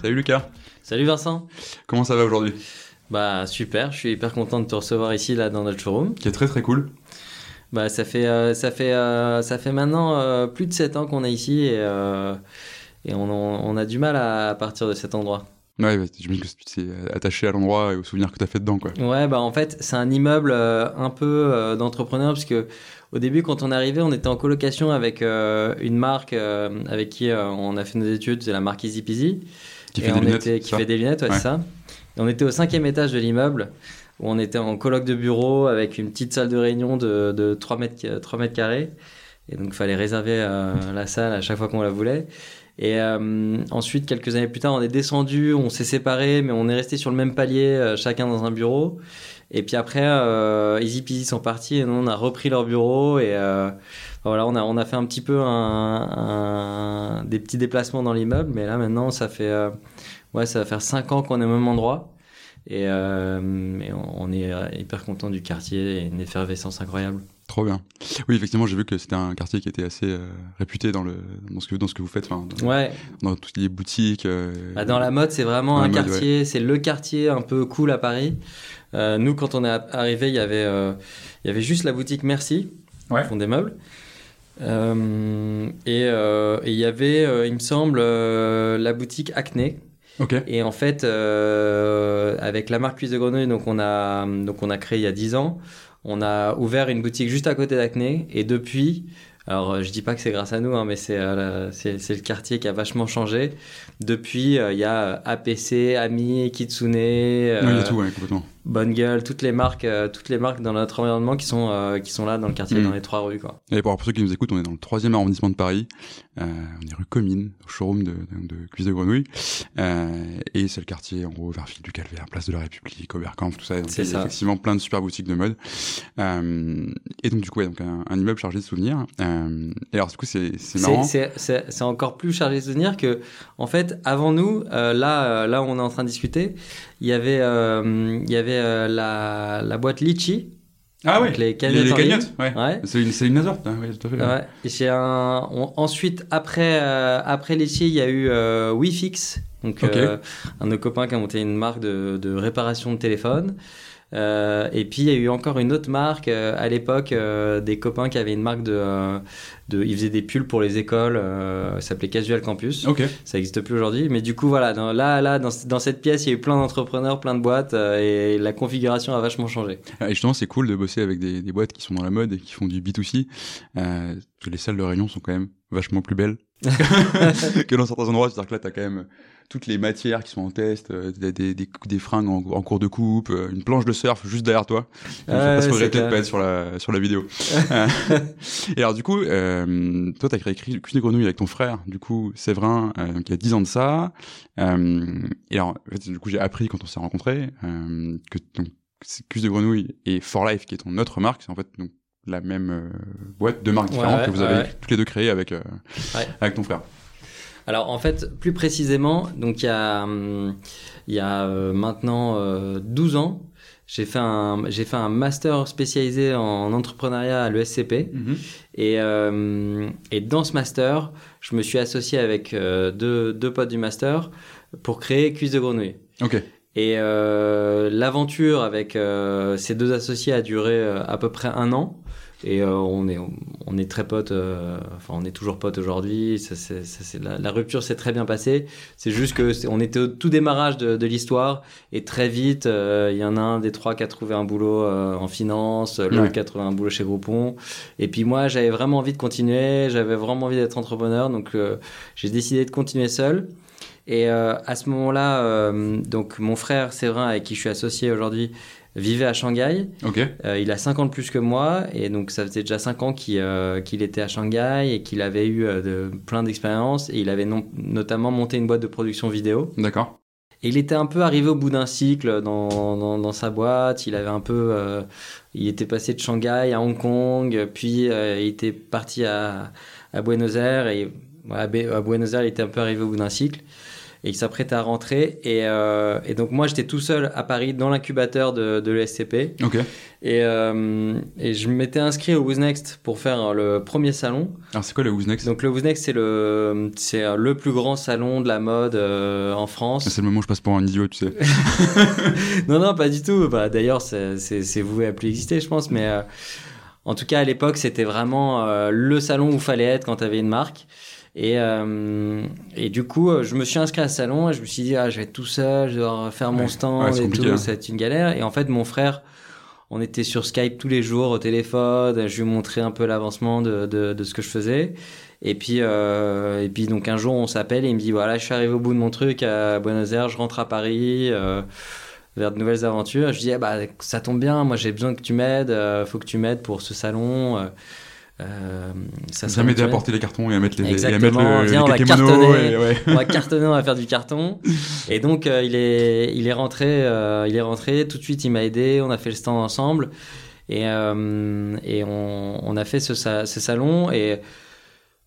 Salut Lucas. Salut Vincent. Comment ça va aujourd'hui? Bah super, je suis hyper content de te recevoir ici là dans notre showroom. Qui est très très cool. Bah ça fait euh, ça fait euh, ça fait maintenant euh, plus de 7 ans qu'on est ici et, et on, on, a du mal à partir de cet endroit. Ouais, bah, j'imagine que tu t'es attaché à l'endroit et aux souvenirs que tu as fait dedans quoi. Ouais, bah en fait, c'est un immeuble un peu d'entrepreneur parce que au début, quand on est arrivé, on était en colocation avec une marque avec qui on a fait nos études, c'est la marque Easy Peasy. Qui fait des lunettes. qui fait des lunettes, ouais, c'est ça. Et on était au cinquième étage de l'immeuble où on était en colloque de bureau avec une petite salle de réunion de, de 3, mètres, 3 mètres carrés. Et donc, il fallait réserver euh, la salle à chaque fois qu'on la voulait. Et euh, ensuite, quelques années plus tard, on est descendu, on s'est séparés, mais on est resté sur le même palier, euh, chacun dans un bureau. Et puis après, Easy Peasy sont partis et nous, on a repris leur bureau. Et voilà, on a, on a fait un petit peu un, des petits déplacements dans l'immeuble. Mais là, maintenant, ça fait, ouais, ça va faire 5 ans qu'on est au même endroit. Et, euh, on est hyper content du quartier et une effervescence incroyable. Trop bien. Oui, effectivement, j'ai vu que c'était un quartier qui était assez euh, réputé dans, le, dans, ce que, dans ce que vous faites, dans, ouais. dans toutes les boutiques. Euh, bah, dans la mode, c'est vraiment un quartier, c'est le quartier un peu cool à Paris. nous, quand on est arrivé, il y avait, il y avait juste la boutique Merci, ouais. font des meubles. Et il y avait, il me semble, la boutique Acné et en fait, euh, avec la marque Cuisse de Grenouille, donc on a donc on a créé il y a 10 ans, on a ouvert une boutique juste à côté d'Acné et depuis alors, euh, je dis pas que c'est grâce à nous, hein, mais euh, c'est c'est le quartier qui a vachement changé. Depuis, il y a APC, Ami, Kitsune. Euh, il y a tout, ouais, complètement. Bonne gueule, toutes les marques, euh, toutes les marques dans notre environnement qui sont euh, qui sont là dans le quartier, mm. dans les trois rues quoi. Et pour, ceux qui nous écoutent, on est dans le troisième arrondissement de Paris. Euh, on est rue Comines, au showroom de, de, de cuisse de grenouille, et c'est le quartier en gros vers Ville du Calvaire, Place de la République, Oberkampf, tout ça. Donc il y a effectivement plein de super boutiques de mode. et donc du coup, ouais, donc un, un, immeuble chargé de souvenirs. et alors du coup, c'est c'est marrant. C'est encore plus chargé de souvenirs que en fait avant nous, là là où on est en train de discuter, il y avait, il y avait euh, la, la boîte Litchi. Ah oui, les cagnottes. Les, cagnottes, ouais. ouais. C'est une, une hein, ouais, tout à fait. Ouais. Et un, ensuite, après, euh, après Litchi, il y a eu euh, WeFix. Donc, euh, un de nos copains qui a monté une marque de, de réparation de téléphone. Euh, et puis il y a eu encore une autre marque euh, à l'époque, euh, des copains qui avaient une marque de, de, ils faisaient des pulls pour les écoles, ça s'appelait Casual Campus. Ça n'existe plus aujourd'hui, mais du coup voilà, dans, là là dans, dans, cette pièce il y a eu plein d'entrepreneurs, plein de boîtes et la configuration a vachement changé. Et justement c'est cool de bosser avec des, des, boîtes qui sont dans la mode et qui font du B2C, parce que les salles de réunion sont quand même vachement plus belles que dans certains endroits. C'est-à-dire que là t'as quand même toutes les matières qui sont en test, euh, des, des, des, fringues en, cours de coupe, euh, une planche de surf juste derrière toi. Il faut pas se regretter de pas être sur la, sur la vidéo. et alors du coup, euh, toi, tu as créé Cuisse de Grenouille avec ton frère, du coup, Séverin, euh, qui a 10 ans de ça. Euh, et alors, en fait, du coup, j'ai appris quand on s'est rencontrés que donc, Cuisse de Grenouille et For Life, qui est ton autre marque, c'est en fait donc, la même boîte, deux marques différentes que vous avez toutes les deux créées avec, avec ton frère. Alors en fait, plus précisément, donc il y a, hum, il y a euh, maintenant 12 euh, ans, j'ai fait un j'ai fait un master spécialisé en entrepreneuriat à l'ESCP mhm. et euh, et dans ce master je me suis associé avec deux deux potes du master pour créer Cuisse de Grenouille. Ok. Et l'aventure avec ces deux associés a duré à peu près un an. Et euh, on, est, on est très potes, euh, enfin on est toujours potes aujourd'hui. Ça, c'est, la, la, rupture s'est très bien passée. C'est juste que on était au tout démarrage de, de l'histoire et très vite, euh, il y en a un des trois qui a trouvé un boulot en finance, l'autre qui a trouvé un boulot chez Groupon. Et puis moi, j'avais vraiment envie de continuer, j'avais vraiment envie d'être entrepreneur, donc j'ai décidé de continuer seul. Et à ce moment-là, donc mon frère Séverin, avec qui je suis associé aujourd'hui, vivait à Shanghai. Euh, il a 5 ans de plus que moi et donc ça faisait déjà 5 ans euh, qu'il était à Shanghai et qu'il avait eu euh, de, plein d'expériences et il avait notamment monté une boîte de production vidéo. D'accord. Et il était un peu arrivé au bout d'un cycle dans, dans, sa boîte. Il avait un peu, il était passé de Shanghai à Hong Kong, puis il était parti à, à Buenos Aires et à Buenos Aires il était un peu arrivé au bout d'un cycle. Et il s'apprêtait à rentrer. Et, euh, et donc moi, j'étais tout seul à Paris dans l'incubateur de, de l'ESCP. Ok. Et, euh, et je m'étais inscrit au Who's Next pour faire le premier salon. Alors c'est quoi le Who's Next? Donc le Who's Next, c'est le, c'est le plus grand salon de la mode euh, en France. C'est le moment où je passe pour un idiot, tu sais. non, non, pas du tout. Bah, D'ailleurs, c'est c'est- c'est voué à plus exister, je pense. Mais en tout cas, à l'époque, c'était vraiment le salon où fallait être quand tu avais une marque. Et, euh, et du coup, euh, je me suis inscrit à ce salon et je me suis dit, ah, je vais être tout seul, je devoir faire mon Ouais. stand Ouais, et tout, hein. ça va être une galère. Et en fait, mon frère, on était sur Skype tous les jours au téléphone, je lui montrais un peu l'avancement de, de, de ce que je faisais. Et puis, euh, et puis donc un jour, on s'appelle et il me dit, voilà, je suis arrivé au bout de mon truc à Buenos Aires, je rentre à Paris. euh, vers de nouvelles aventures. Je dis, ah bah, ça tombe bien, moi j'ai besoin que tu m'aides, faut que tu m'aides pour ce salon. Euh, ça serait m'aider à bien. porter les cartons et à mettre les, et à mettre le, Viens, les on va cartonner. et ouais. On va cartonner, on va faire du carton. Et donc euh, il est, il est rentré, euh, il est rentré. Tout de suite, il m'a aidé. On a fait le stand ensemble et et on, on a fait ce, sa- ce salon et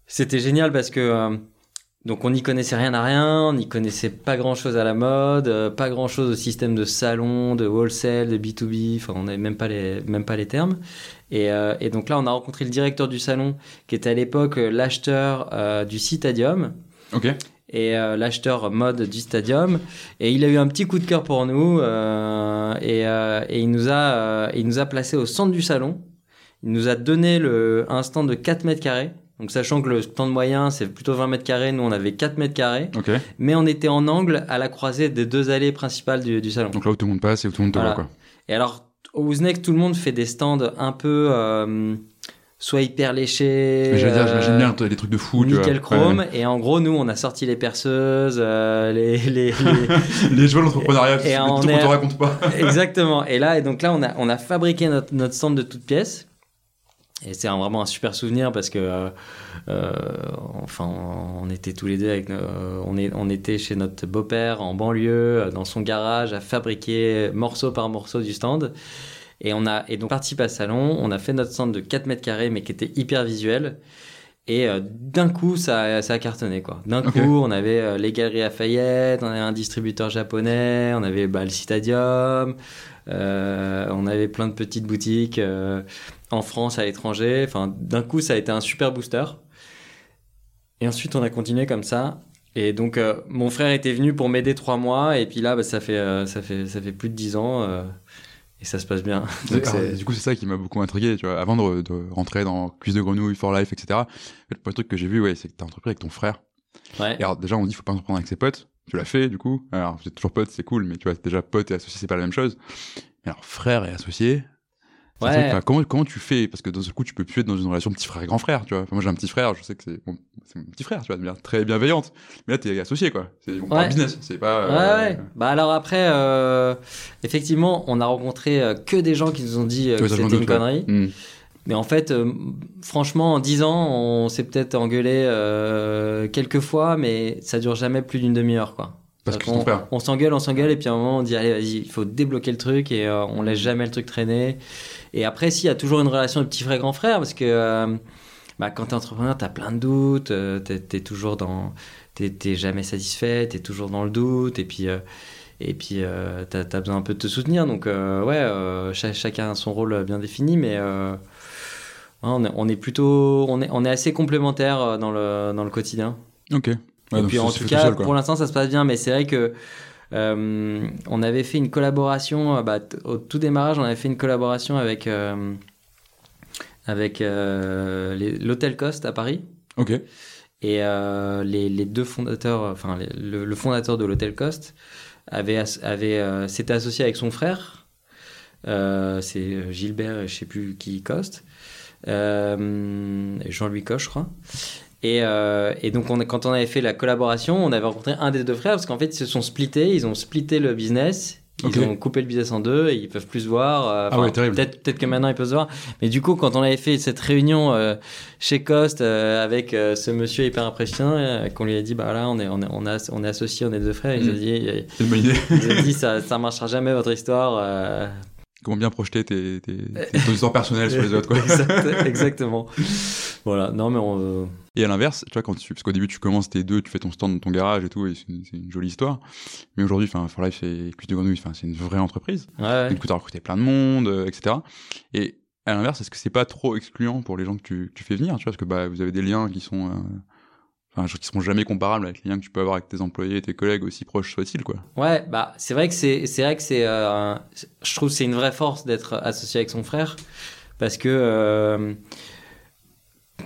c'était génial parce que donc on n'y connaissait rien à rien, on n'y connaissait pas grand chose à la mode, pas grand chose au système de salon, de wholesale, de B2B, enfin on n'avait même pas les même pas les termes. Et, euh, et donc là on a rencontré le directeur du salon qui était à l'époque euh, l'acheteur euh, du Citadium Ok. et euh, l'acheteur mode du Stadium et il a eu un petit coup de cœur pour nous et, et il nous a il nous a placé au centre du salon. Il nous a donné le un stand de 4 mètres carrés. Donc sachant que le stand moyen c'est plutôt 20 mètres carrés, nous on avait 4 mètres carrés, mais on était en angle à la croisée des deux allées principales du, du salon. Donc là où tout le monde passe et où tout le monde te Voilà. voit, quoi. Et alors au Wooznext, tout le monde fait des stands un peu euh, soit hyper léchés, j'allais dire, euh, j'imagine bien des trucs de fou, tu vois. nickel chrome. Ouais. Et en gros, nous, on a sorti les perceuses, euh, les, les, les- les joies de l'entrepreneuriat, Et c'est on est- te raconte pas. Exactement. Et là, et donc là, on a, on a fabriqué notre, notre stand de toutes pièces. Et c'est vraiment un super souvenir parce que, euh, euh, enfin, on était tous les deux avec, euh, on, est, on était chez notre beau-père en banlieue, euh, dans son garage, à fabriquer morceau par morceau du stand. Et on a, et donc, parti à salon, on a fait notre stand de 4 mètres carrés, mais qui était hyper visuel. Et d'un coup, ça, a- ça a cartonné, quoi. D'un coup, on avait les Galeries Lafayette, on avait un distributeur japonais, on avait bah, le Citadium, on avait plein de petites boutiques en France, à l'étranger. Enfin, d'un coup, ça a été un super booster. Et ensuite, on a continué comme ça. Et donc, euh, mon frère était venu pour m'aider trois mois. Et puis là, bah, ça, fait, euh, ça, fait, ça fait plus de dix ans. euh, et ça se passe bien. Donc, Alors, c'est- du coup, c'est ça qui m'a beaucoup intrigué, tu vois. Avant de, de rentrer dans Cuisse de Grenouille, For Life, etc. Le premier truc que j'ai vu, ouais, c'est que t'as entrepris avec ton frère. ouais. Et alors, déjà, on dit, faut pas entreprendre avec ses potes. Tu l'as fait, du coup. Alors, vous êtes toujours potes, c'est cool, mais tu vois, déjà, pote et associé, c'est pas la même chose. Mais alors, frère et associé. Ouais. truc, comment, comment tu fais? Parce que dans ce coup, tu peux plus être dans une relation petit frère et grand frère, tu vois. Enfin, moi, j'ai un petit frère, je sais que c'est mon, mon petit frère, tu vois, de manière très bienveillante. Mais là, t'es associé, quoi. C'est, on parle Ouais. business, c'est pas. Ouais, euh, ouais. Bah alors après, euh, effectivement, on a rencontré euh, que des gens qui nous ont dit euh, que c'était une connerie. Hmm. Mais en fait, euh, franchement, en 10 ans, on s'est peut-être engueulé euh, quelques fois, mais ça dure jamais plus d'une demi-heure, quoi. Parce que on, on s'engueule, on s'engueule, et puis à un moment, on dit allez, vas-y, il faut débloquer le truc, et on laisse jamais le truc traîner. Et après, si, il y a toujours une relation de petit frère grand frère, parce que euh, bah, quand t'es entrepreneur, t'as plein de doutes, euh, t'es, t'es toujours dans, t'es, jamais satisfait, t'es toujours dans le doute, et puis. euh, et puis, euh, t'as, t'as besoin un peu de te soutenir. Donc, ouais, cha- chacun a son rôle bien défini, mais on, est, on est plutôt. On est, on est assez complémentaires dans le, dans le quotidien. Ok. Ouais, et puis, en tout cas, pour l'instant, ça se passe bien, mais c'est vrai que. Euh, on avait fait une collaboration, euh, bah, au tout démarrage, on avait fait une collaboration avec, euh, avec euh, l'Hôtel Cost à Paris. Ok. Et les, les deux fondateurs, enfin les- le, le fondateur de l'hôtel Cost avait, avait s'était associé avec son frère. C'est Gilbert, je sais plus qui Coste, Jean-Louis Coche, je crois. Et, euh, et donc on, quand on avait fait la collaboration, on avait rencontré un des deux frères parce qu'en fait ils se sont splittés, ils ont splitté le business. Ils ont coupé le business en deux et ils peuvent plus se voir. euh, Ah ouais, terrible. Peut-être peut-être que maintenant ils peuvent se voir. Mais du coup, quand on avait fait cette réunion euh, chez Cost avec ce monsieur hyper impressionnant, qu'on lui a dit bah là on est on est on, a, on est associés, on est deux frères, il nous a Mm. dit, C'est une bonne idée. il nous a dit ça ça marchera jamais votre histoire. Euh, comment bien projeter tes, tes, tes, histoires personnelles sur les autres, quoi. Exact, exactement. voilà. Non, mais on, Et à l'inverse, tu vois, quand tu, parce qu'au début, tu commences tes deux, tu fais ton stand dans ton garage et tout, et c'est une, jolie histoire. Mais aujourd'hui, enfin, For Life, c'est Cuisse de Grenouille, enfin, c'est une vraie entreprise. ouais, ouais. Donc, tu as recruté plein de monde, euh, etc. Et à l'inverse, est-ce que c'est pas trop excluant pour les gens que tu, que tu fais venir, tu vois, parce que bah, vous avez des liens qui sont, euh, enfin, qui seront jamais comparables avec les liens que tu peux avoir avec tes employés et tes collègues, aussi proches soient-ils, quoi. Ouais, bah c'est vrai que c'est c'est vrai que c'est euh, je trouve c'est une vraie force d'être associé avec son frère parce que euh,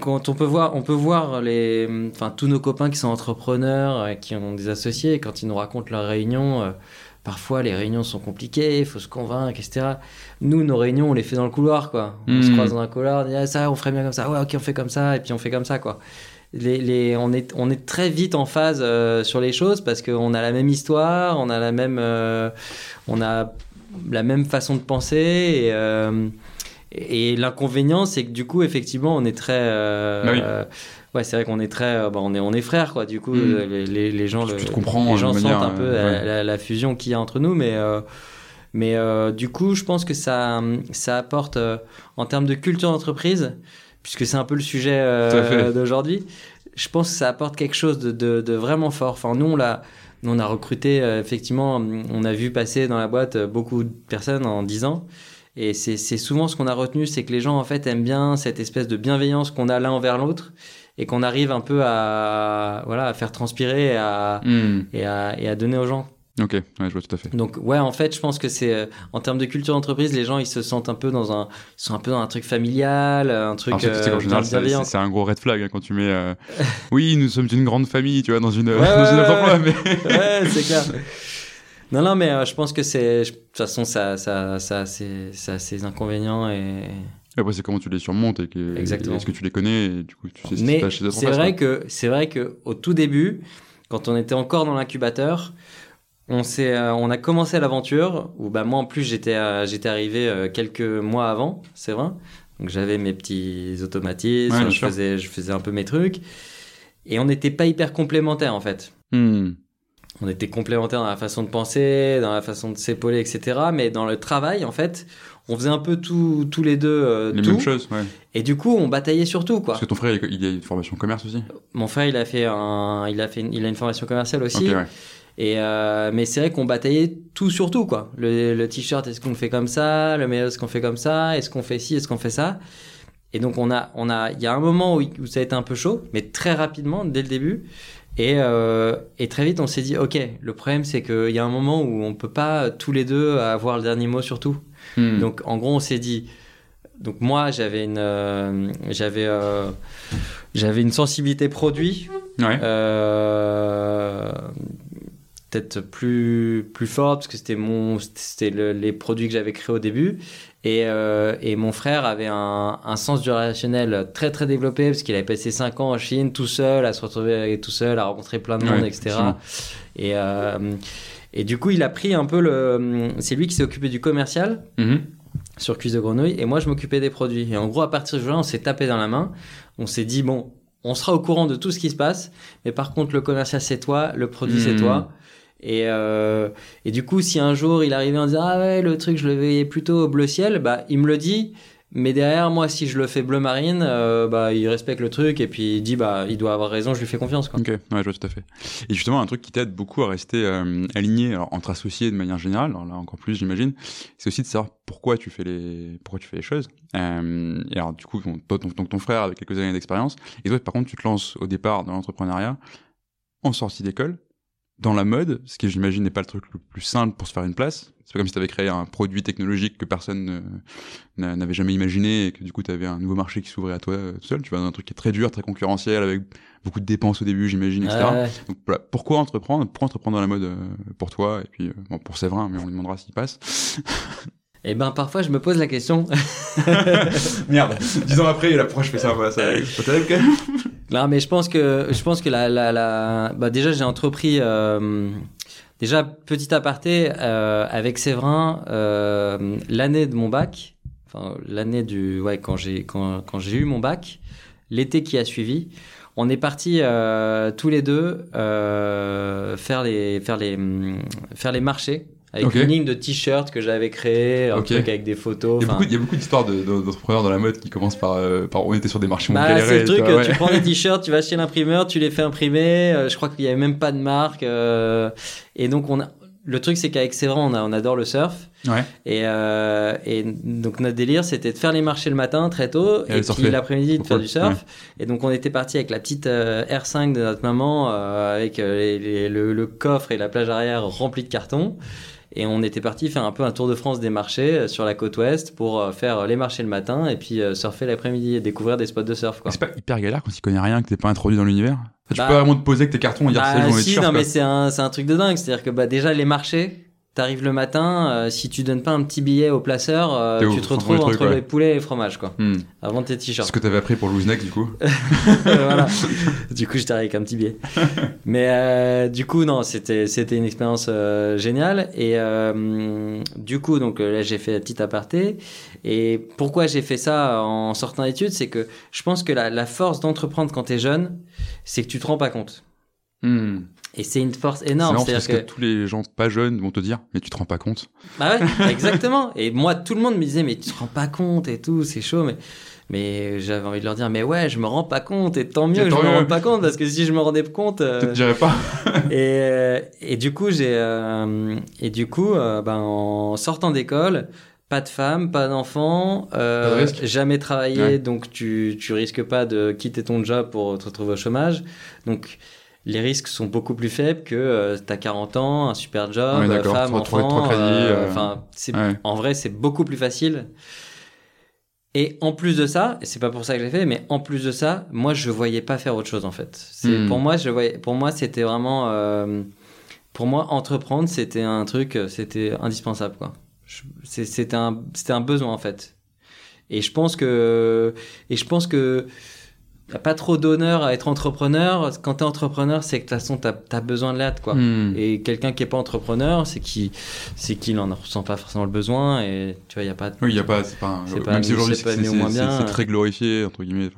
quand on peut voir on peut voir les enfin tous nos copains qui sont entrepreneurs euh, qui ont des associés quand ils nous racontent leurs réunions euh, parfois les réunions sont compliquées il faut se convaincre etc nous nos réunions on les fait dans le couloir quoi on se Mhm. croise dans un couloir on dit ah, ça on ferait bien comme ça ouais ok on fait comme ça et puis on fait comme ça quoi les, les, on, est, on est très vite en phase euh, sur les choses parce qu'on a la même histoire, on a la même, euh, on a la même façon de penser. Et, euh, et l'inconvénient, c'est que du coup, effectivement, on est très. Bah oui. ouais, c'est vrai qu'on est très. bah, on, est, on est frères, quoi. Du coup, Mm. les, les, les gens, le- les gens sentent un peu la, ouais. la- la fusion qu'il y a entre nous, mais. mais du coup, je pense que ça, ça apporte, en termes de culture d'entreprise, puisque c'est un peu le sujet euh, d'aujourd'hui, je pense que ça apporte quelque chose de, de, de vraiment fort. Enfin, nous, on, l'a, on a recruté, euh, effectivement, on a vu passer dans la boîte euh, beaucoup de personnes en 10 ans. Et c'est, souvent ce qu'on a retenu, c'est que les gens, en fait, aiment bien cette espèce de bienveillance qu'on a l'un envers l'autre et qu'on arrive un peu à, voilà, à faire transpirer et à, et à, et à donner aux gens. Ok, ouais, je vois tout à fait. Donc ouais, en fait, je pense que c'est euh, en termes de culture d'entreprise, les gens ils se sentent un peu dans un, ils sont un peu dans un truc familial, un truc c'est- c'est euh, c'est- c'est c'est un gros red flag hein, quand tu mets. euh, oui, nous sommes une grande famille, tu vois, dans une, Ouais, dans une emploi, ouais. mais. ouais, c'est clair. Non, non, mais euh, je pense que c'est, de toute façon, ça, ça, ça, a ses- ça a ses inconvénients et. Après, c'est comment tu les surmontes et que. Exactement. Est-ce que tu les connais et du coup, tu sais ce Mais c'est vrai quoi. que c'est vrai que au tout début, quand on était encore dans l'incubateur, on euh, on a commencé l'aventure où bah moi en plus j'étais, euh, arrivé euh, quelques mois avant, c'est vrai. Donc j'avais mes petits automatismes, Ouais, je faisais, je faisais un peu mes trucs, et on n'était pas hyper complémentaires en fait. Hmm. On était complémentaires dans la façon de penser, dans la façon de s'épauler, etc. Mais dans le travail, en fait, on faisait un peu tout, tous les deux euh, Les tout. mêmes choses, ouais. Et du coup, on bataillait sur tout, quoi. Parce que ton frère, il a une formation commerce aussi? Mon frère, il a fait un, il a fait, une- il a une formation commerciale aussi. Ouais. Et euh, mais c'est vrai qu'on bataillait tout sur tout, quoi. Le, le t-shirt, est-ce qu'on le fait comme ça? Le maillot, est-ce qu'on fait comme ça? Est-ce qu'on fait ci? Est-ce qu'on fait ça? Et donc on a, on a, il y a un moment où, où ça a été un peu chaud, mais très rapidement dès le début. Et, euh, et très vite, on s'est dit, ok, le problème c'est qu'il y a un moment où on peut pas tous les deux avoir le dernier mot sur tout. Hmm. Donc en gros, on s'est dit. Donc moi, j'avais une, euh, j'avais, j'avais une sensibilité produit Ouais. Peut-être plus plus forte parce que c'était mon c'était le- les produits que j'avais créés au début et, euh, et mon frère avait un, un sens du relationnel très très développé parce qu'il avait passé 5 ans en Chine tout seul à se retrouver tout seul à rencontrer plein de monde Ouais, etc et euh, et du coup il a pris un peu le c'est lui qui s'est occupé du commercial Mhm. sur cuisse de grenouille et moi je m'occupais des produits. Et en gros, à partir de jour-là, on s'est tapé dans la main. On s'est dit, bon, on sera au courant de tout ce qui se passe, mais par contre, le commercial, c'est toi, le produit, c'est Mhm. toi. Et, euh, et du coup, si un jour il arrivait en disant, ah ouais, le truc, je le voyais plutôt au bleu ciel, bah, il me le dit. Mais derrière, moi, si je le fais bleu marine, euh, bah, il respecte le truc et puis il dit, bah, il doit avoir raison, je lui fais confiance, quoi. Ok, ouais, je vois tout à fait. Et justement, un truc qui t'aide beaucoup à rester euh, aligné, alors entre associés de manière générale, là encore plus, j'imagine, c'est aussi de savoir pourquoi tu fais les, pourquoi tu fais les choses. Euh, et alors, du coup, ton, ton frère avec quelques années d'expérience, et toi, par contre, tu te lances au départ dans l'entrepreneuriat en sortie d'école, dans la mode, ce qui, j'imagine, n'est pas le truc le plus simple pour se faire une place. C'est pas comme si tu avais créé un produit technologique que personne ne- n'a- n'avait jamais imaginé et que du coup, tu avais un nouveau marché qui s'ouvrait à toi euh, tout seul. Tu vas dans un truc qui est très dur, très concurrentiel, avec beaucoup de dépenses au début, j'imagine, etc. Ouais. Donc voilà, pourquoi entreprendre? Pourquoi entreprendre dans la mode euh, pour toi? Et puis, euh, bon, pour Séverin, mais on lui demandera s'il passe. Et ben, parfois, je me pose la question. Merde, dix ans après, la proche fait ça, voilà, ça terrible quand même. Non, mais je pense que je pense que la la, la... bah déjà j'ai entrepris euh, déjà petit aparté euh, avec Séverin euh, l'année de mon bac, enfin l'année du ouais quand j'ai quand quand j'ai eu mon bac, l'été qui a suivi, on est parti euh, tous les deux euh, faire les faire les faire les marchés avec une ligne de t-shirts que j'avais créé, un truc avec des photos. Il y a beaucoup, d'histoires de- de- d'entrepreneurs dans la mode qui commencent par, euh, par on était sur des marchés, on Bah, c'est le truc, tu prends des t-shirts, tu vas chez l'imprimeur, tu les fais imprimer. euh, je crois qu'il y avait même pas de marque. euh, et donc on a, le truc c'est qu'avec Séverin, on, a, on adore le surf. Ouais. Et, euh, et donc notre délire c'était de faire les marchés le matin très tôt Et puis l'après-midi de faire du surf. Et donc on était parti avec la petite euh, R5 de notre maman euh, avec euh, les- les- le, le coffre et la plage arrière remplie de cartons. Et on était parti faire un peu un tour de France des marchés euh, sur la côte ouest pour euh, faire les marchés le matin et puis euh, surfer l'après-midi et découvrir des spots de surf. Quoi. C'est pas hyper galère quand tu connais rien, que t'es pas introduit dans l'univers? Tu Bah- peux vraiment te poser avec tes cartons et dire Bah, c'est si, non, quoi. mais c'est un, un truc de dingue. C'est-à-dire que bah, déjà, les marchés, t'arrives le matin, euh, si tu donnes pas un petit billet au placeur, euh, tu te retrouves entre ouais. les poulets et les fromages, quoi. Hmm. Avant tes t-shirts. ce que t'avais appris pour neck, du coup. voilà. Du coup, j'étais avec un petit billet. Mais euh, du coup, non, c'était c'était une expérience géniale. Et du coup, donc là, j'ai fait la petite aparté. Et pourquoi j'ai fait ça en sortant d'études, c'est que je pense que la, la force d'entreprendre quand t'es jeune, c'est que tu te rends pas compte. Hmm. Et c'est une force C'est énorme. marrant parce C'est-à-dire que... tous les gens pas jeunes vont te dire, mais tu te rends pas compte? Bah ouais, exactement. Et moi, tout le monde me disait, mais tu te rends pas compte et tout, c'est chaud. Mais, mais j'avais envie de leur dire, mais ouais, je me rends pas compte. Et tant mieux que tant je me rende pas compte, parce que si je me rendais compte. euh, Je te dirais pas. et, euh, et du coup, j'ai. euh, et du coup, euh, ben, en sortant d'école. Pas de femme, pas d'enfant, euh, jamais travaillé, Ouais. donc tu, tu risques pas de quitter ton job pour te retrouver au chômage. Donc les risques sont beaucoup plus faibles que euh, t'as 40 ans, un super job, Ouais, femme, trois- trois- enfant. trois crédits, euh, euh, Enfin, c'est Ouais. en vrai, c'est beaucoup plus facile. Et en plus de ça, et c'est pas pour ça que j'ai fait, mais en plus de ça, moi je voyais pas faire autre chose en fait. C'est Hmm. pour moi, je voyais, pour moi c'était vraiment, euh, pour moi entreprendre c'était un truc, c'était indispensable quoi. C'était un, c'était un besoin en fait. Et je pense que, et je pense que y a pas trop d'honneur à être entrepreneur. Quand t'es entrepreneur, c'est que de toute façon t'as as besoin de l'aide quoi. Hmm. Et quelqu'un qui est pas entrepreneur, c'est qu'il c'est qu'il en ressent pas forcément le besoin et tu vois, il y a pas. Oui, il y a pas, pas, pas même si aujourd'hui c'est euh. très glorifié entre guillemets.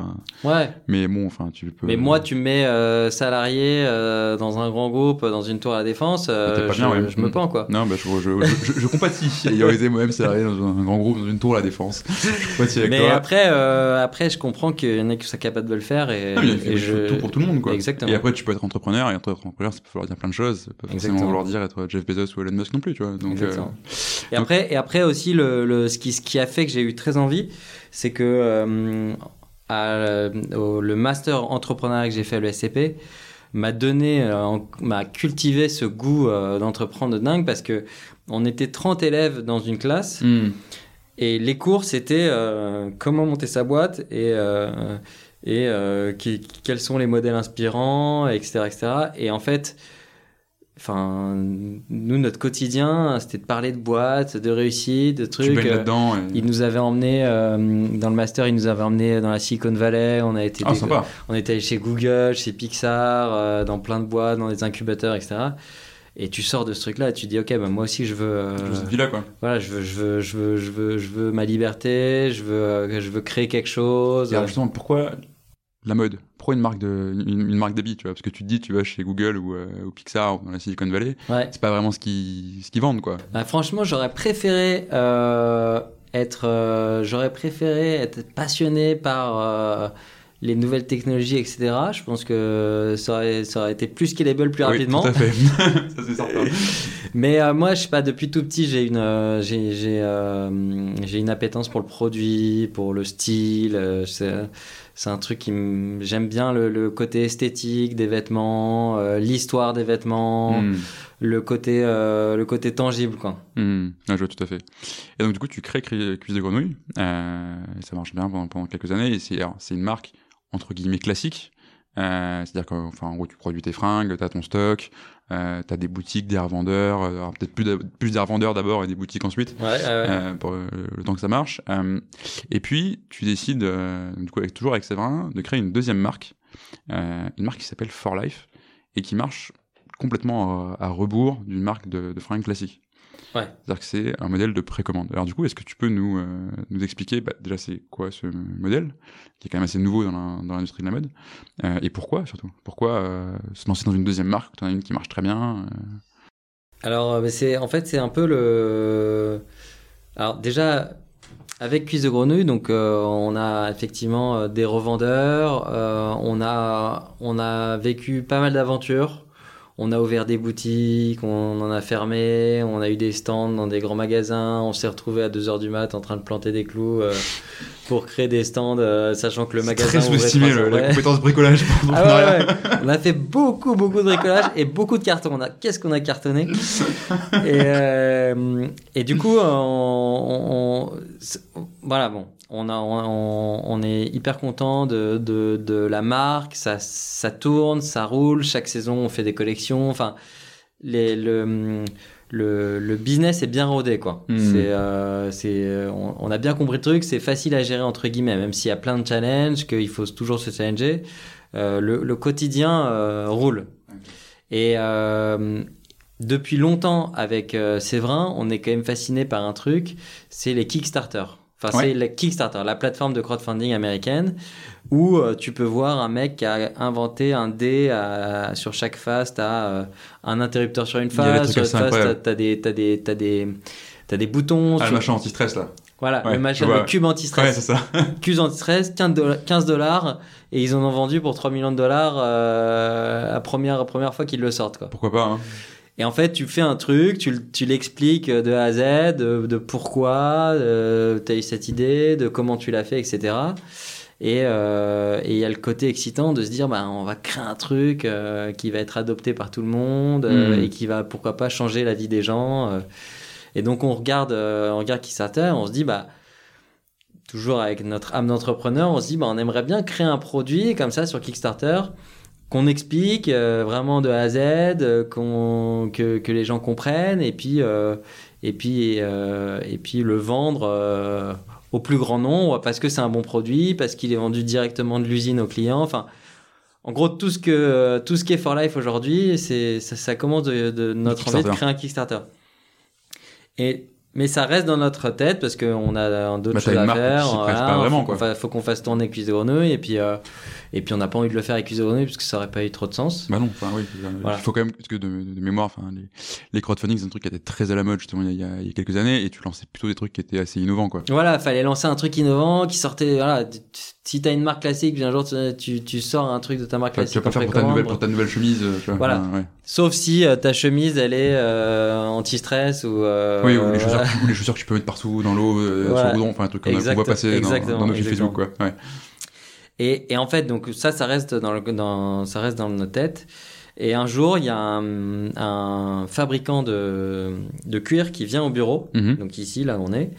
Ouais. mais bon, enfin, tu peux. Mais moi, tu me mets euh, salarié euh, dans un grand groupe, dans une tour à la défense, euh, T'es pas je, bien, ouais. je me pends quoi. Non, bah, je, je, je, je, compatis. Ayant été moi-même salarié dans un grand groupe, dans une tour à la défense. Je compatis avec Mais toi. après, euh, après, je comprends qu'il y en a qui sont capables de le faire et, Ah, mais il et faut je... tout pour tout le monde, quoi. Exactement. Et après, tu peux être entrepreneur, et être entrepreneur, ça peut vouloir dire plein de choses. Ça peut forcément vouloir dire être Jeff Bezos ou Elon Musk non plus, tu vois. Donc, Exactement. euh, Et après, et après aussi, le, le, ce, qui, ce qui a fait que j'ai eu très envie, c'est que euh, à, euh, au- le master entrepreneuriat que j'ai fait à l'ESCP m'a donné, euh, m'a cultivé ce goût euh, d'entreprendre de dingue parce que on était 30 élèves dans une classe hmm. et les cours c'était euh, comment monter sa boîte et et euh, qui- quels sont les modèles inspirants, etc., etc. Et en fait, enfin, nous notre quotidien c'était de parler de boîtes, de réussite, de tu trucs. baignes euh, là-dedans. et- il nous avait emmené euh, dans le master, il nous avait emmené dans la Silicon Valley. On a été, Ah, on était allé chez Google, chez Pixar, dans plein de boîtes, dans des incubateurs, etc. Et tu sors de ce truc-là et tu te dis, ok, bah, moi aussi je veux, Je veux cette vie-là, quoi. voilà, je veux, je veux, je veux, je veux, je veux ma liberté, je veux, je veux créer quelque chose. Et alors, justement, pourquoi la mode Pourquoi une marque de, une, une marque d'habits, tu vois Parce que tu te dis, tu vas chez Google ou, euh, ou Pixar ou dans la Silicon Valley, Ouais. c'est pas vraiment ce qu'ils, ce qu'ils vendent, quoi. Bah, franchement, j'aurais préféré euh, être, euh, j'aurais préféré être passionné par les nouvelles technologies, etc. Je pense que ça aurait, ça aurait été plus scalable plus Oui, rapidement. tout à fait. ça, c'est certain. Mais euh, moi, je sais pas, depuis tout petit, j'ai une, euh, j'ai, j'ai, euh, j'ai une appétence pour le produit, pour le style. C'est un truc qui me, j'aime bien le, le côté esthétique des vêtements, euh, l'histoire des vêtements, Hmm. le côté, euh, le côté tangible, quoi. Ouais, je vois tout à fait. Et donc du coup, tu crées Cuisse de Grenouille, euh, et ça marche bien pendant, pendant quelques années. Et c'est alors, c'est une marque entre guillemets classique, euh, c'est-à-dire qu'enfin en gros, tu produis tes fringues, t'as ton stock, euh, t'as des boutiques, des revendeurs, euh, alors peut-être plus, plus des revendeurs d'abord et des boutiques ensuite. Ouais, ouais, ouais. euh, pour le temps que ça marche. Euh, et puis, tu décides, du coup, avec, toujours avec Séverin, de créer une deuxième marque, une marque qui s'appelle For Life, et qui marche complètement à, à rebours d'une marque de, de fringues classique. Ouais. C'est-à-dire que c'est un modèle de précommande. Alors du coup, est-ce que tu peux nous, euh, nous expliquer bah, déjà c'est quoi ce modèle, qui est quand même assez nouveau dans l'industrie de la mode, euh, et pourquoi surtout? Pourquoi euh, se lancer dans une deuxième marque, tu en as une qui marche très bien Alors, euh, c'est en fait, c'est un peu le. Alors, déjà, avec Cuisse de Grenouille, donc euh, on a effectivement des revendeurs, euh, on, a, on a vécu pas mal d'aventures. On a ouvert des boutiques, on en a fermé, on a eu des stands dans des grands magasins, on s'est retrouvé à 2h du mat en train de planter des clous euh, pour créer des stands, euh, sachant que le C'est magasin très sous-estimé la Ouais. compétence bricolage. Ah l'entrepreneuriat. ouais, ouais. On a fait beaucoup, beaucoup de bricolage et beaucoup de cartons. On a, qu'est-ce qu'on a cartonné? Et, euh, et du coup, on, on- on- c'est- voilà, bon, on, a, on, on est hyper content de, de, de la marque. Ça, ça tourne, ça roule. Chaque saison, on fait des collections. Enfin, les, le, le, le business est bien rodé, quoi. Mhm. C'est, euh, c'est, on, on a bien compris le truc. C'est facile à gérer entre guillemets, même s'il y a plein de challenges, qu'il faut toujours se challenger. Euh, le, le quotidien euh, roule. Et depuis longtemps, avec Séverin, on est quand même fasciné par un truc, c'est les Kickstarter. Enfin, Ouais. c'est la Kickstarter, la plateforme de crowdfunding américaine, où euh, tu peux voir un mec qui a inventé un dé à- sur chaque face, t'as euh, un interrupteur sur une face, sur une face, t'as, incroyables. t'as des, boutons. Ah, le machin anti-stress là. Voilà, Ouais, le machin, le cube anti-stress. Ouais, c'est ça. Cuse anti-stress, 15 dollars- 15 dollars, et ils en ont vendu pour 3 millions de dollars euh, la première, première fois qu'ils le sortent. Quoi. Pourquoi pas hein. Et en fait, tu fais un truc, tu, tu l'expliques de A à Z, de, de pourquoi tu as eu cette idée, de comment tu l'as fait, etc. Et euh, et il y a le côté excitant de se dire, bah, on va créer un truc euh, qui va être adopté par tout le monde euh, Mm. et qui va, pourquoi pas, changer la vie des gens. euh. Et donc, on regarde, euh, on regarde Kickstarter, on se dit, bah, toujours avec notre âme d'entrepreneur, on se dit, bah, on aimerait bien créer un produit comme ça sur Kickstarter qu'on explique euh, vraiment de A à Z, euh, qu'on, que, que les gens comprennent, et puis, euh, et puis, et puis le vendre au plus grand nombre parce que c'est un bon produit, parce qu'il est vendu directement de l'usine au client. Enfin, en gros, tout ce que tout ce qui est for life aujourd'hui, c'est ça, ça commence de, de notre envie de créer un Kickstarter. Et mais ça reste dans notre tête parce qu'on a d'autres Bah, choses à faire. vraiment, faut qu'on faut fasse tourner Cuisse de Grenouille et puis euh, et puis on n'a pas envie de le faire avec Grenouille parce que ça aurait pas eu trop de sens. Bah non, enfin oui. Voilà. Il faut quand même, parce que de, de mémoire, enfin, les, les crowdfunding, c'est un truc qui était très à la mode justement il y, a, il y quelques années, et tu lançais plutôt des trucs qui étaient assez innovants, quoi. Voilà, fallait lancer un truc innovant qui sortait. Voilà, si t'as une marque classique, puis un jour tu, tu, sors un truc de ta marque Enfin, tu vas classique. pas faire pour ta nouvelle, pour ta nouvelle chemise, euh, tu vois. Voilà. Ouais. Sauf si euh, ta chemise elle est euh, anti-stress ou. euh, oui, ou les, chaussures, voilà. ou les chaussures que tu peux mettre partout dans l'eau, Voilà. sur le goudron, enfin un truc qu'on voit passer dans, dans nos. Facebook, quoi. Ouais. Et, et en fait, donc ça, ça reste dans, le, dans, ça reste dans nos têtes. Et un jour, il y a un, un fabricant de, de cuir qui vient au bureau, Mhm. donc ici, là où on est,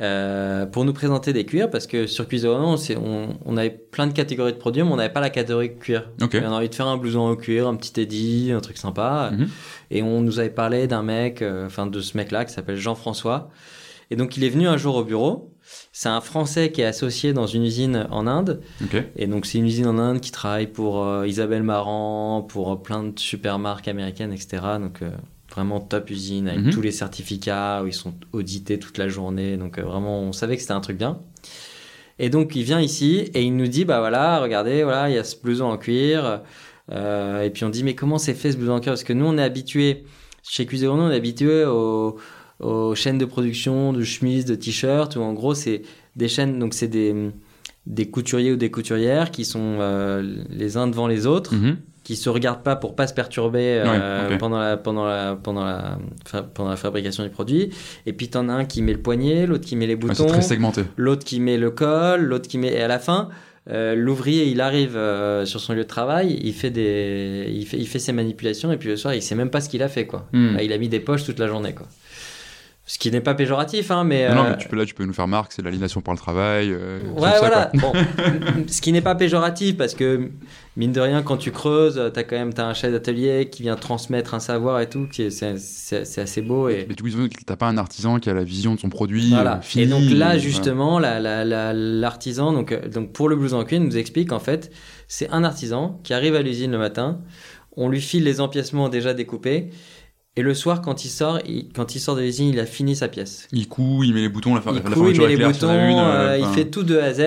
euh, pour nous présenter des cuirs, parce que sur Cuiseau, on, on, on avait plein de catégories de produits, mais on n'avait pas la catégorie cuir. Ok. Et on a envie de faire un blouson au cuir, un petit Eddie, un truc sympa. Mhm. Et on nous avait parlé d'un mec, euh, enfin de ce mec-là, qui s'appelle Jean-François. Et donc il est venu un jour au bureau. C'est un Français qui est associé dans une usine en Inde. Et donc c'est une usine en Inde qui travaille pour euh, Isabelle Marant, pour euh, plein de super marques américaines, etc. Donc euh, vraiment top usine avec Mhm. tous les certificats où ils sont audités toute la journée. Donc vraiment on savait que c'était un truc bien. Et donc il vient ici et il nous dit bah voilà regardez voilà il y a ce blouson en cuir. Et puis on dit mais comment c'est fait ce blouson en cuir? Parce que nous on est habitué chez Cuisine on est habitué aux, aux chaînes de production de chemises, de t-shirts où en gros c'est des chaînes donc c'est des des couturiers ou des couturières qui sont euh, les uns devant les autres, Mhm. qui se regardent pas pour pas se perturber euh, Ouais, pendant la pendant la pendant la pendant la fabrication du produit. Et puis t'en as un qui met le poignet, l'autre qui met les Ouais, c'est boutons, très segmenté. l'autre qui met le col, l'autre qui met et à la fin. euh, L'ouvrier, il arrive euh, sur son lieu de travail, il fait des, il fait, il fait ses manipulations et puis le soir, il sait même pas ce qu'il a fait quoi. Hmm. Bah, il a mis des poches toute la journée quoi. Ce qui n'est pas péjoratif, hein, mais. Non, non, euh, mais tu peux là, tu peux nous faire marque, c'est l'aliénation par le travail. euh, Ouais, ça, voilà. Bon, ce qui n'est pas péjoratif parce que mine de rien, quand tu creuses, t'as quand même t'as un chef d'atelier qui vient transmettre un savoir et tout, c'est assez beau et Mais coup, t'as pas un artisan qui a la vision de son produit. voilà. euh, fini, et donc euh, là, justement, la- la- la- l'artisan, donc euh, donc pour le blouson en cuir, nous explique en fait, c'est un artisan qui arrive à l'usine le matin, on lui file les empiècements déjà découpés. Et le soir, quand il sort, il- quand il sort de l'usine, il a fini sa pièce. Il coud, il met les boutons, la, Il coupe, il met les boutons, une, euh, fait tout de A à Z.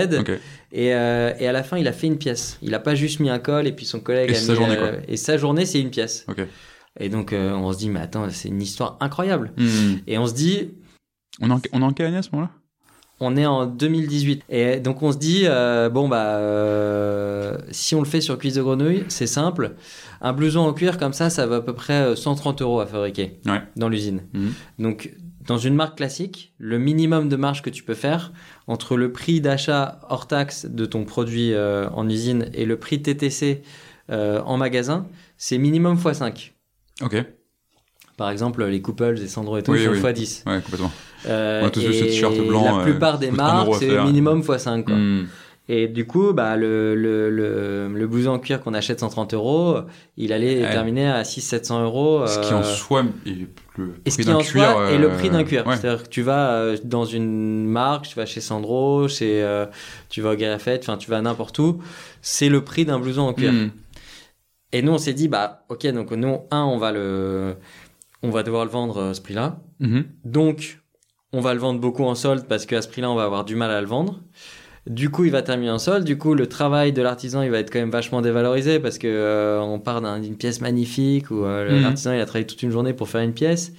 Et, euh, et à la fin, il a fait une pièce. Il a pas juste mis un col et puis son collègue Et a sa mis, journée, euh, et sa journée, c'est une pièce. Et donc, euh, on se dit, mais attends, c'est une histoire incroyable. Hmm. Et on se dit, On est en, on est en quelle année à ce moment-là? On est en 2018. Et donc, on se dit, euh, bon, bah, euh, si on le fait sur cuisse de grenouille, c'est simple. Un blouson en cuir comme ça, ça va à peu près euh, 130 euros à fabriquer Ouais. dans l'usine. Mhm. Donc, dans une marque classique, le minimum de marge que tu peux faire entre le prix d'achat hors taxe de ton produit euh, en usine et le prix TTC euh, en magasin, c'est minimum x5. Ok. Par exemple, les Couples et Sandro et tout Oui, sont oui. x10. Ouais, complètement. Euh, et blanc, La euh, plupart des marques, à c'est minimum x5. Quoi. Hmm. Et du coup, bah, le, le, le, le blouson en cuir qu'on achète 130 euros, il allait Ouais. terminer à 600-700 euros. Ce qui en euh, soi est le et prix d'un en cuir. soi est le prix d'un euh, cuir. ouais. C'est-à-dire que tu vas euh, dans une marque, tu vas chez Sandro, chez, euh, tu vas au Garafette, enfin tu vas n'importe où, c'est le prix d'un blouson en cuir. Hmm. Et nous on s'est dit bah ok donc nous un on va le, on va devoir le vendre euh, ce prix-là. Mhm. Donc on va le vendre beaucoup en solde parce qu'à ce prix-là on va avoir du mal à le vendre. Du coup, il va terminer en solde. Du coup, le travail de l'artisan, il va être quand même vachement dévalorisé parce que euh, on part d'un- d'une pièce magnifique où euh, Mhm. l'artisan il a travaillé toute une journée pour faire une pièce.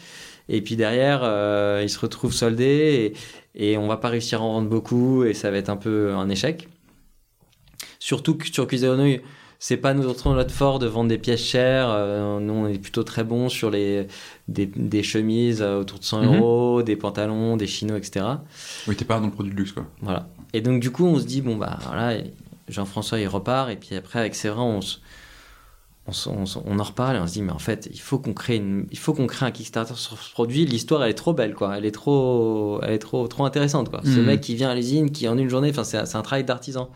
Et puis derrière, euh, il se retrouve soldé et, et on va pas réussir à en vendre beaucoup et ça va être un peu un échec. Surtout que sur Cuisine Grenouille, c'est pas notre, notre fort de vendre des pièces chères. Euh, nous, on est plutôt très bon sur les, des, des chemises euh, autour de 100 Mhm. euros, des pantalons, des chinos, etc. Oui, t'es pas dans le produit de luxe, quoi. Voilà. Et donc, du coup, on se dit, bon, bah voilà, Jean-François, il repart. Et puis après, avec Séverin, on, on, on en reparle et on se dit, mais en fait, il faut qu'on crée, une, il faut qu'on crée un Kickstarter sur ce produit. L'histoire, elle est trop belle, quoi. Elle est trop, elle est trop, trop intéressante, quoi. Ce Mhm. mec qui vient à l'usine, qui en une journée, enfin, c'est c'est un travail d'artisan.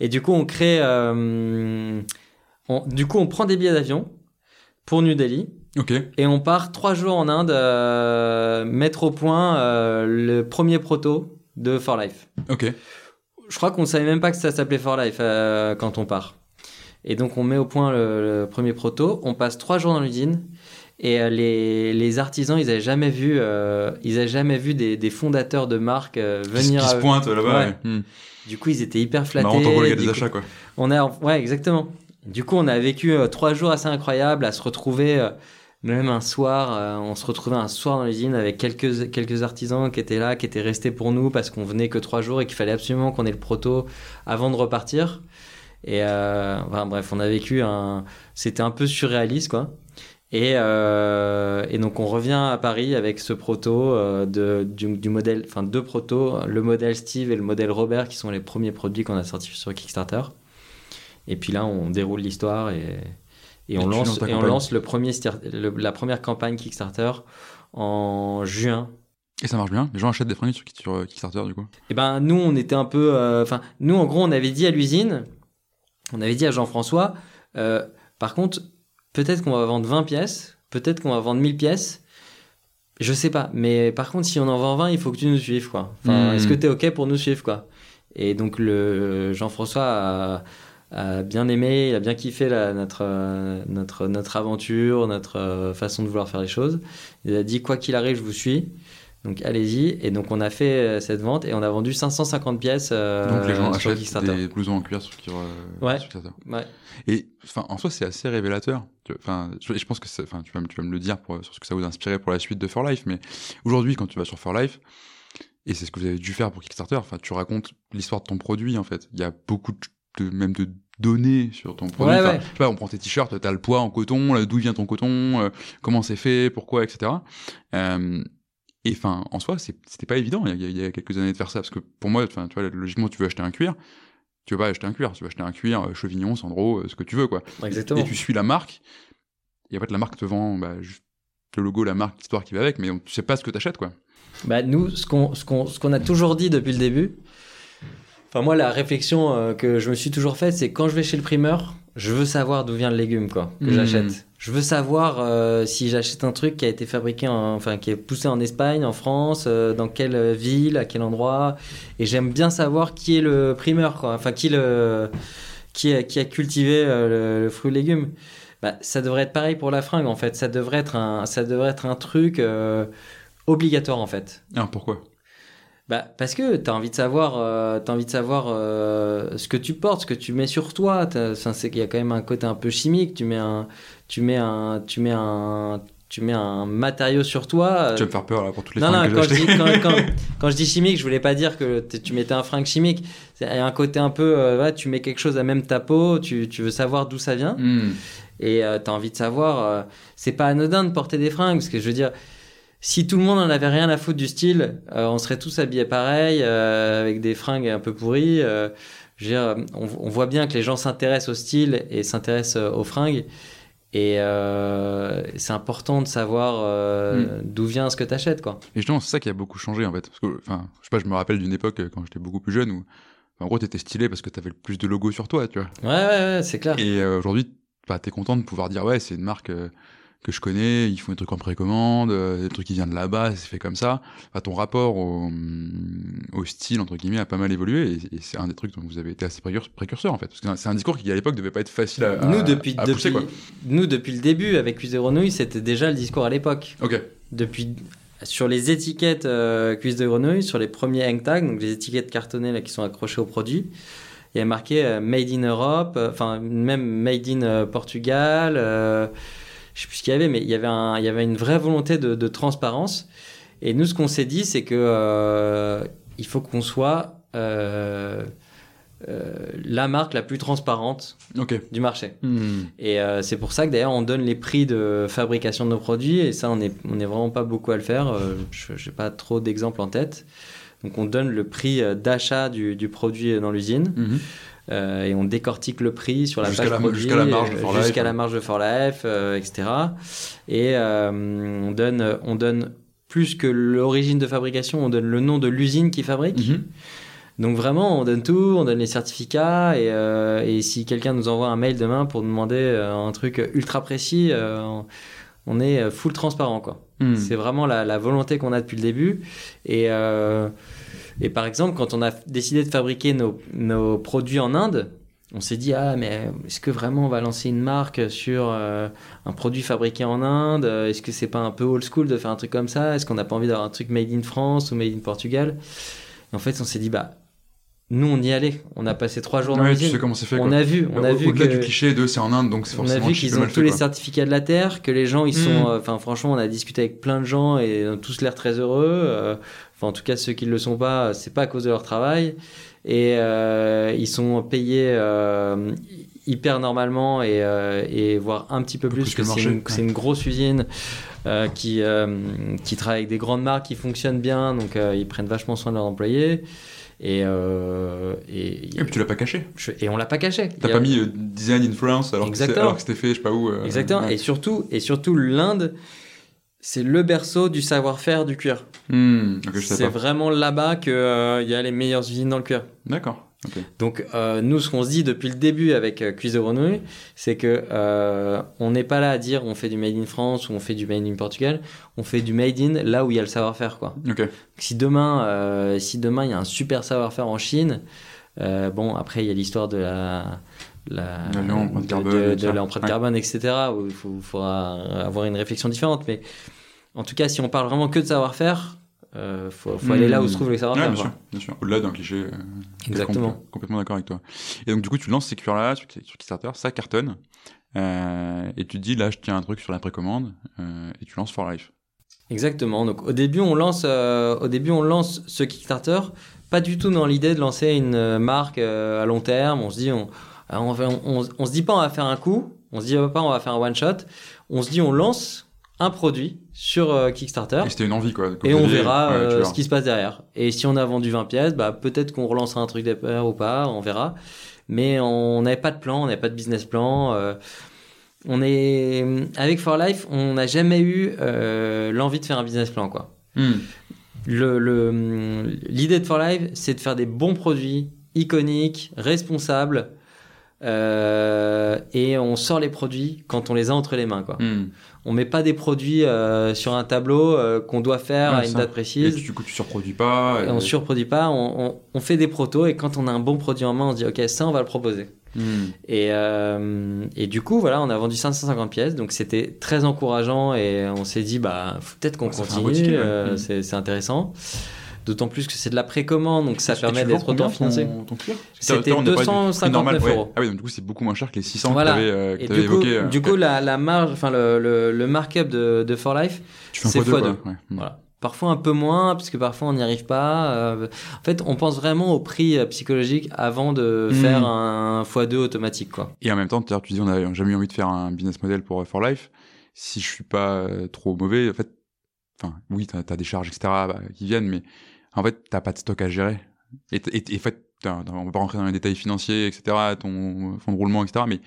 Et du coup, on crée. euh, on- du coup, on prend des billets d'avion pour New Delhi. Et on part trois jours en Inde euh, mettre au point euh, le premier proto de For Life. Ok. Je crois qu'on savait même pas que ça s'appelait For Life euh, quand on part. Et donc on met au point le, le premier proto. On passe trois jours dans l'usine et les, les artisans ils avaient jamais vu ils avaient jamais vu des, des fondateurs de marques venir. qui se à- pointe là-bas. Ouais. ouais. Hmm. Du coup ils étaient hyper flattés. Marrant, Du des coup- achats, quoi. on a, ouais, exactement. Du coup, on a vécu euh, trois jours assez incroyables à se retrouver, euh, même un soir, euh, on se retrouvait un soir dans l'usine avec quelques, quelques artisans qui étaient là, qui étaient restés pour nous parce qu'on venait que trois jours et qu'il fallait absolument qu'on ait le proto avant de repartir. Et euh, enfin, bref, on a vécu un, c'était un peu surréaliste, quoi. Et, euh, et donc on revient à Paris avec ce proto euh, de, du, du modèle, enfin deux protos, le modèle Steve et le modèle Robert qui sont les premiers produits qu'on a sortis sur Kickstarter. Et puis là on déroule l'histoire et, et, Et on lance et on lance le premier le- la première campagne Kickstarter en juin. Et ça marche bien? Les gens achètent des fringues sur, sur euh, Kickstarter, du coup? Et ben nous on était un peu, euh, enfin nous en gros on avait dit à l'usine, on avait dit à Jean-François, euh, par contre peut-être qu'on va vendre 20 pièces, peut-être qu'on va vendre 1000 pièces. Je sais pas, mais par contre, si on en vend 20, il faut que tu nous suives, quoi. Enfin, Hmm. est-ce que t'es OK pour nous suivre, quoi? Et donc, le Jean-François a, a bien aimé, il a bien kiffé la- notre, notre, notre aventure, notre euh, façon de vouloir faire les choses. Il a dit, quoi qu'il arrive, je vous suis. Donc, allez-y. Et donc, on a fait euh, cette vente et on a vendu 550 pièces euh, Donc les gens sur achètent des blousons en cuir sur, euh, Ouais. sur Kickstarter. Ouais. Et enfin, en soi, c'est assez révélateur. Enfin, je, je pense que enfin, tu vas, me- tu vas me le dire pour, sur ce que ça vous a inspiré pour la suite de For Life. Mais aujourd'hui, quand tu vas sur For Life, et c'est ce que vous avez dû faire pour Kickstarter, enfin, tu racontes l'histoire de ton produit. En fait, il y a beaucoup de, même de données sur ton produit. Ouais, Enfin, ouais. Je sais pas, on prend tes t-shirts, t'as le poids en coton, d'où vient ton coton, euh, comment c'est fait, pourquoi, etc. Euh, et enfin, en soi, c'était pas évident il y, a, il y a quelques années de faire ça, parce que pour moi, enfin, tu vois, logiquement, tu veux acheter un cuir, tu veux pas acheter un cuir, tu veux acheter un cuir, euh, chevignon, Sandro, euh, ce que tu veux, quoi. Exactement. Et tu suis la marque, et en fait, la marque te vend bah, le logo, la marque, l'histoire qui va avec, mais on- tu sais pas ce que t'achètes, quoi. Bah, nous, ce qu'on ce qu'on qu'on a toujours dit depuis le début, enfin moi la réflexion euh, que je me suis toujours faite, c'est quand je vais chez le primeur, je veux savoir d'où vient le légume quoi que Mhm. j'achète. Je veux savoir euh, si j'achète un truc qui a été fabriqué, en, enfin qui est poussé en Espagne, en France, euh, dans quelle ville, à quel endroit. Et j'aime bien savoir qui est le primeur quoi, enfin qui le qui a, qui a cultivé euh, le, le fruit et légume. Bah, ça devrait être pareil pour la fringue en fait. Ça devrait être un ça devrait être un truc obligatoire en fait. Alors, pourquoi? Bah, parce que tu as envie de savoir, euh, t'as envie de savoir euh, ce que tu portes, ce que tu mets sur toi. Qu'il y a quand même un côté un peu chimique. Tu mets un, tu mets un, tu mets un, tu mets un matériau sur toi. Tu vas me faire peur là pour toutes les non, non, que quand je, dis, quand, quand- quand je dis chimique, je voulais pas dire que tu mettais un fringue chimique. Il y a un côté un peu, euh, tu mets quelque chose à même ta peau, tu, tu veux savoir d'où ça vient. Hmm. Et tu as envie de savoir, euh, c'est pas anodin de porter des fringues, parce que je veux dire, si tout le monde en avait rien à foutre du style, euh, on serait tous habillés pareil, euh, avec des fringues un peu pourries. euh, je veux dire, on, on voit bien que les gens s'intéressent au style et s'intéressent euh, aux fringues. Et euh, c'est important de savoir euh, d'où vient ce que tu achètes, quoi. Et justement, c'est ça qui a beaucoup changé en fait. Parce que, enfin, je sais pas, je me rappelle d'une époque euh, quand j'étais beaucoup plus jeune où, en gros, t'étais stylé parce que t'avais le plus de logos sur toi, tu vois. Ouais, ouais, ouais, c'est clair. Et euh, aujourd'hui, bah, t'es content de pouvoir dire, ouais, c'est une marque euh, que je connais, ils font des trucs en précommande, euh, des trucs qui viennent de là-bas, c'est fait comme ça. Enfin, ton rapport au, hum, au style, entre guillemets, a pas mal évolué et, et c'est un des trucs dont vous avez été assez précur- précurseur en fait. Parce que c'est un discours qui, à l'époque, devait pas être facile à, nous, depuis, à depuis, pousser, quoi. nous, depuis le début, avec Cuisse de Grenouille, c'était déjà le discours à l'époque. Ok. depuis sur les étiquettes euh, cuisse de grenouille, sur les premiers hang tags, donc les étiquettes cartonnées là, qui sont accrochées au produit, il y a marqué euh, Made in Europe, euh, enfin même Made in Portugal, je sais plus ce qu'il y avait, mais il y avait, un, il y avait une vraie volonté de, de transparence. Et nous, ce qu'on s'est dit, c'est que euh, il faut qu'on soit euh, euh, la marque la plus transparente du marché. Hmm. Et c'est pour ça que d'ailleurs on donne les prix de fabrication de nos produits et ça on est, on est vraiment pas beaucoup à le faire. Je n'ai pas trop d'exemples en tête. Donc on donne le prix d'achat du, du produit dans l'usine Mhm. Euh, et on décortique le prix sur la Jusqu'à page produit, jusqu'à la marge de euh, For Life, jusqu'à la marge de For Life, euh, etc. Et euh, on donne, on donne plus que l'origine de fabrication, on donne le nom de l'usine qui fabrique. Mhm. Donc vraiment, on donne tout, on donne les certificats et, euh, et si quelqu'un nous envoie un mail demain pour nous demander euh, un truc ultra précis, euh, on- est full transparent quoi. Hmm. C'est vraiment la, la volonté qu'on a depuis le début. Et, et par exemple, quand on a décidé de fabriquer nos, nos produits en Inde, on s'est dit ah mais est-ce que vraiment on va lancer une marque sur euh, un produit fabriqué en Inde? Est-ce que c'est pas un peu old school de faire un truc comme ça? Est-ce qu'on n'a pas envie d'avoir un truc made in France ou made in Portugal? Et en fait, on s'est dit bah nous on y allait. On a passé trois jours dans Ouais, tu sais comment fait. On quoi. a vu, on a Au- vu Au-delà que du cliché de c'est en Inde, donc c'est on a forcément vu qu'ils ont tous fait, les certificats de la Terre, que les gens ils sont, Mm. euh, enfin franchement, on a discuté avec plein de gens et ils ont tous l'air très heureux. euh, Enfin en tout cas ceux qui ne le sont pas, c'est pas à cause de leur travail et euh, ils sont payés euh, hyper normalement et, euh, et voire un petit peu plus, plus que c'est une, ouais. c'est une grosse usine qui qui travaille avec des grandes marques qui fonctionnent bien, donc ils prennent vachement soin de leurs employés. Et, euh, et, Et puis tu l'as pas caché. je- et on l'a pas caché. T'as a- pas mis euh, design in France alors que Exactement. c'était fait, je sais pas où. euh, Exactement. ouais. Et surtout, et surtout l'Inde, c'est le berceau du savoir-faire du cuir. Hmm, c'est vraiment là-bas qu'il y a les meilleures usines dans le cuir. D'accord. ok. Donc euh, nous, ce qu'on se dit depuis le début avec euh, Cuisse de Grenouille, c'est que euh, on n'est pas là à dire on fait du made in France ou on fait du made in Portugal. On fait du made in là où il y a le savoir-faire, quoi. Ok. Si demain, euh, si demain il y a un super savoir-faire en Chine, euh, bon après il y a l'histoire de la la l'empreinte de- l'empreinte Ouais. carbone, etc. Il faut, faudra avoir une réflexion différente. Mais en tout cas, si on parle vraiment que de savoir-faire, euh, faut, faut aller là où se trouve le Ouais, savoir-faire. bien sûr, bien sûr. Au-delà d'un cliché. euh, Exactement. compl- Complètement d'accord avec toi. Et donc, du coup, tu lances ces cuirs-là sur, sur Kickstarter, ça cartonne. Euh, et tu te dis, là, je tiens un truc sur la précommande, et tu lances For Life. Exactement. Donc au début, on lance, au début, on lance ce Kickstarter, pas du tout dans l'idée de lancer une marque à long terme. On se dit, on, on, va- on- on se dit pas on va faire un coup, on se dit pas on va faire un one shot. On se dit on lance un produit sur euh, Kickstarter Et c'était une envie, quoi. et on verra Ouais, euh, ce qui se passe derrière. Et si on a vendu 20 pièces, bah peut-être qu'on relancera un truc d'ailleurs ou pas, on verra. Mais on n'avait pas de plan, on n'avait pas de business plan. euh, on est avec For Life, on n'a jamais eu euh, l'envie de faire un business plan quoi. Hmm. Le- L'idée de For Life, c'est de faire des bons produits, iconiques, responsables, euh, et on sort les produits quand on les a entre les mains. Quoi. Hmm. On met pas des produits euh, sur un tableau euh, qu'on doit faire Ouais, à une ça. date Et précise. tu, du coup, tu surproduis pas. Et et- on surproduit pas, on, on- on fait des protos et quand on a un bon produit en main, on se dit ok ça on va le proposer. Hmm. Et, et du coup voilà on a vendu 550 pièces donc c'était très encourageant et on s'est dit bah peut-être qu'on Ouais, continue, ouais. Mm. c'est c'est intéressant. D'autant plus que c'est de la précommande, donc ça Et tu permet d'être ton cuir C'était Attends, on n'est pas du prix 259 normal, ouais. euros. Ah oui, donc du coup, c'est beaucoup moins cher que les 600 Voilà. que tu avais, que t'avais du coup, évoqué. euh, du coup la, la marge, enfin le, le, le markup de, de For Life, tu c'est fois deux, fois quoi. deux. Ouais. Mm. voilà. Parfois un peu moins, parce que parfois on n'y arrive pas. Euh, en fait, on pense vraiment au prix euh, psychologique avant de Mm. faire un x2 automatique, quoi. Et en même temps, tu dis, on n'a jamais eu envie de faire un business model pour euh, For Life. Si je suis pas euh, trop mauvais, en fait, enfin, oui, t'as as des charges, etc., bah, qui viennent, mais en fait, t'as pas de stock à gérer. Et, et, et en fait, on va pas rentrer dans les détails financiers, etc., ton fonds de roulement, etc., mais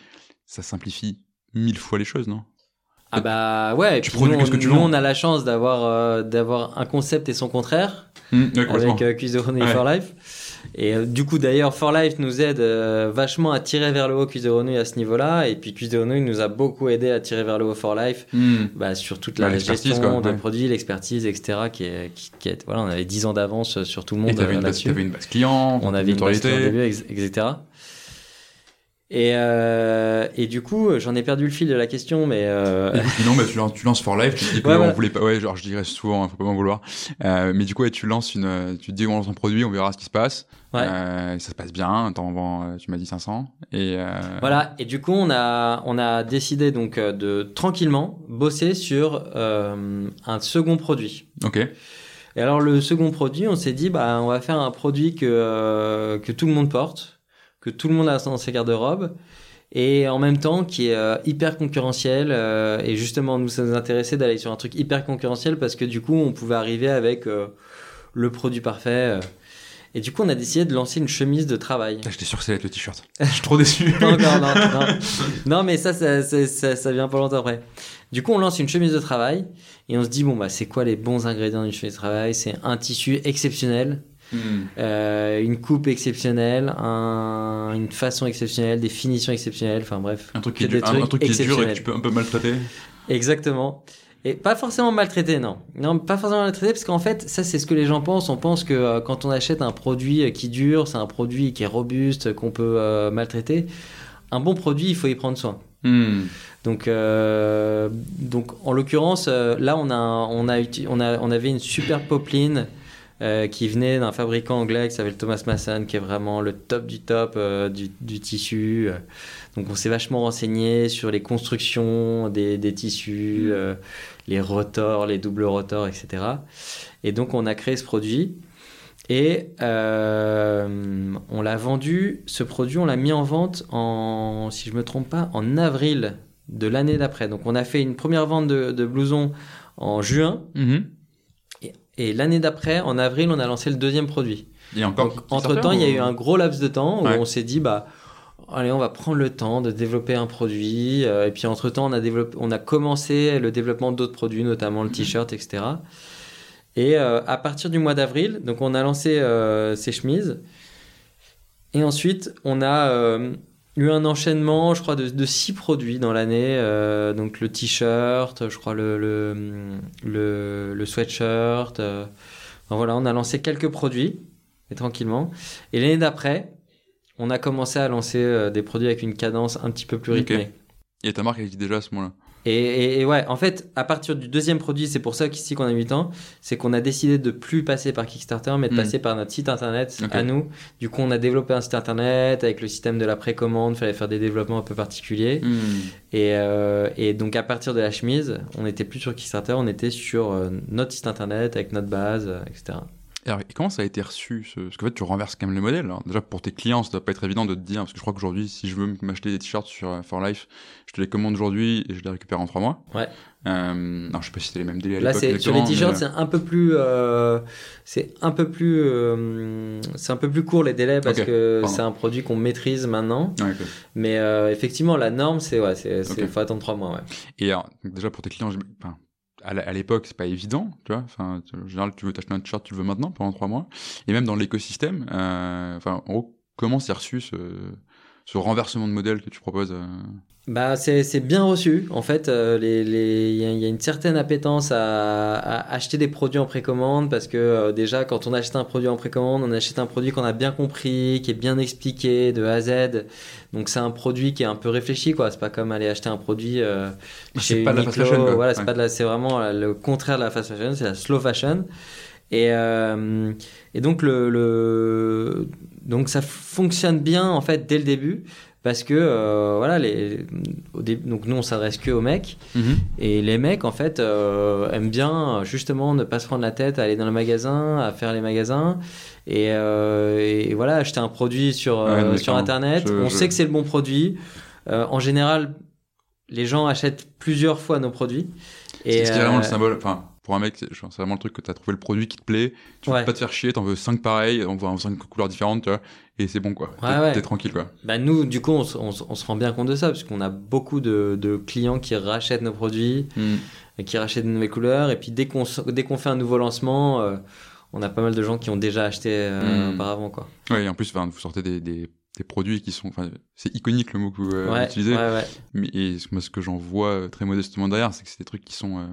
ça simplifie mille fois les choses, non? Ah bah ouais, Tu produis nous, que ce que tu nous, on a la chance d'avoir euh, d'avoir un concept et son contraire avec euh, et Ouais. For Life. Et euh, du coup d'ailleurs For Life nous aide euh, vachement à tirer vers le haut de Renault à ce niveau-là et puis de il nous a beaucoup aidé à tirer vers le haut For Life bah, sur toute la Bah, l'expertise, gestion quoi, des ouais. produits, l'expertise, etc. Qui est, qui, qui est- voilà, on avait 10 ans d'avance sur tout le monde Et t'avais euh, une, base- là-dessus. t'avais une base client, On avait une base client au début, ex- etc. Et, euh, et du coup, j'en ai perdu le fil de la question, mais euh, Et puis non, bah, tu, lances, tu lances For Life, tu te dis que Ouais, on voulait pas, ouais, genre je dirais souvent, hein, faut pas m'en vouloir. Euh, mais du coup, ouais, tu lances une, tu te dis on lance un produit, on verra ce qui se passe. Ouais. Euh, ça se passe bien, t'en vends, euh, tu m'as dit 500. Et euh, voilà. Et du coup, on a, on a décidé donc de tranquillement bosser sur euh, un second produit. Ok. Et alors, le second produit, on s'est dit, bah, on va faire un produit que, euh, que tout le monde porte, que tout le monde a dans ses garde-robes, et en même temps qui est euh, hyper concurrentiel. euh, et justement, nous, ça nous intéressait d'aller sur un truc hyper concurrentiel parce que du coup, on pouvait arriver avec euh, le produit parfait. Et du coup, on a décidé de lancer une chemise de travail. Putain, J'étais sûr que ça allait être le t-shirt. Je suis trop déçu. Pas encore, non, non. Non, mais ça ça, ça, ça, ça vient pas longtemps après. Du coup, on lance une chemise de travail et on se dit, bon, bah, c'est quoi les bons ingrédients d'une chemise de travail? C'est un tissu exceptionnel, Hmm. euh, une coupe exceptionnelle, un- une façon exceptionnelle, des finitions exceptionnelles, enfin bref. Un truc qui est, dur, un, un truc qui est dur et que tu peux un peu maltraiter. Exactement. Et pas forcément maltraité, non. Non, pas forcément maltraité, parce qu'en fait, ça, c'est ce que les gens pensent. On pense que euh, quand on achète un produit qui dure, c'est un produit qui est robuste, qu'on peut euh, maltraiter. Un bon produit, il faut y prendre soin. Hmm. Donc, euh, donc en l'occurrence, là, on, a, on, a, uti- on, a, on avait une super popeline euh, qui venait d'un fabricant anglais qui s'appelle Thomas Masson, qui est vraiment le top du top euh, du, du tissu. Euh, Donc, on s'est vachement renseigné sur les constructions des, des tissus, euh, les rotors, les doubles rotors, etc. Et donc, on a créé ce produit. Et on l'a vendu, ce produit, on l'a mis en vente en, si je me trompe pas, en avril de l'année d'après. Donc on a fait une première vente de, de blousons en juin, Mhm. et, et l'année d'après, en avril, on a lancé le deuxième produit. Et encore. Donc entre temps, il y a eu un gros laps de temps où Ouais. on s'est dit, bah, allez, on va prendre le temps de développer un produit. euh, et puis entre temps, on a développé, on a commencé le développement d'autres produits, notamment le t-shirt, etc. Et euh, à partir du mois d'avril, donc on a lancé euh, ces chemises. Et ensuite, on a euh, eu un enchaînement, je crois, de, de six produits dans l'année. euh, donc le t-shirt, je crois le, le, le, le sweatshirt. euh. Enfin, voilà, on a lancé quelques produits, mais tranquillement. Et l'année d'après, on a commencé à lancer euh, des produits avec une cadence un petit peu plus rythmée. Et ta marque existe déjà à ce moment-là? Et, et- et ouais, en fait, à partir du deuxième produit, c'est pour ça qu'ici qu'on a 8 ans, c'est qu'on a décidé de plus passer par Kickstarter, mais de Mm. passer par notre site internet Ok. à nous. Du coup, on a développé un site internet avec le système de la précommande, fallait faire des développements un peu particuliers. Hmm. Et, euh, et donc, à partir de la chemise, on n'était plus sur Kickstarter, on était sur euh, notre site internet avec notre base, euh, etc. Et alors, et comment ça a été reçu ce... Parce qu'en fait, tu renverses quand même le modèle. Alors, déjà, pour tes clients, ça doit pas être évident de te dire, parce que je crois qu'aujourd'hui, si je veux m'acheter des t-shirts sur euh, For Life, je te les commande aujourd'hui et je les récupère en trois mois. Ouais. Euh... Alors, je sais pas si c'était les mêmes délais à Là, c'est sur les t-shirts, mais, c'est un peu plus, euh, c'est un peu plus, euh, c'est un peu plus court les délais parce que pardon. c'est un produit qu'on maîtrise maintenant. euh, ouais. Mais euh, effectivement, la norme, c'est ouais, c'est, faut attendre trois mois. Ouais. Et alors, déjà, pour tes clients, enfin, à l'époque, c'est pas évident, tu vois. Enfin, en général, tu veux t'acheter un t-shirt, tu le veux maintenant, pendant trois mois. Et même dans l'écosystème, euh, enfin, en gros, comment c'est reçu ce, ce renversement de modèle que tu proposes euh, Bah, c'est, c'est bien reçu. En fait, euh, les, les, il y, a- il y a une certaine appétence à, à acheter des produits en précommande parce que euh, déjà, quand on achète un produit en précommande, on achète un produit qu'on a bien compris, qui est bien expliqué de A à Z. Donc, c'est un produit qui est un peu réfléchi, quoi. C'est pas comme aller acheter un produit euh, C'est chez pas de la fast Uniqlo. fashion, quoi. Voilà, c'est Ouais. pas de la, c'est vraiment le contraire de la fast fashion, c'est la slow fashion. Et, euh, et donc, le, le, donc, ça fonctionne bien, en fait, dès le début. Parce que, euh, voilà, les, au début, donc nous, on s'adresse que aux mecs. Mhm. Et les mecs, en fait, euh, aiment bien, justement, ne pas se prendre la tête à aller dans le magasin, à faire les magasins. Et, euh, et voilà, acheter un produit sur, Ouais, sur. Internet. Je- on je- sait que c'est le bon produit. En général, les gens achètent plusieurs fois nos produits. C'est ce qui est vraiment le symbole. Enfin, pour un mec, c'est vraiment le truc que tu as trouvé le produit qui te plaît. Tu veux Ouais. pas te faire chier, t'en veux 5 pareils, on voit 5 couleurs différentes, tu vois. Et c'est bon, quoi. Ouais, T'es ouais. t'es tranquille, quoi. Bah nous, du coup, on, se- on se- on se rend bien compte de ça, parce qu'on a beaucoup de, de clients qui rachètent nos produits, et qui rachètent de nouvelles couleurs, et puis dès qu'on s- dès qu'on fait un nouveau lancement, euh, on a pas mal de gens qui ont déjà acheté euh, Mm. auparavant, quoi. Ouais, et en plus, vous sortez des, des, des produits qui sont. Enfin, c'est iconique le mot que vous euh, ouais, utilisez. ouais, ouais. Mais, et ce- moi, ce que j'en vois euh, très modestement derrière, c'est que c'est des trucs qui sont. euh,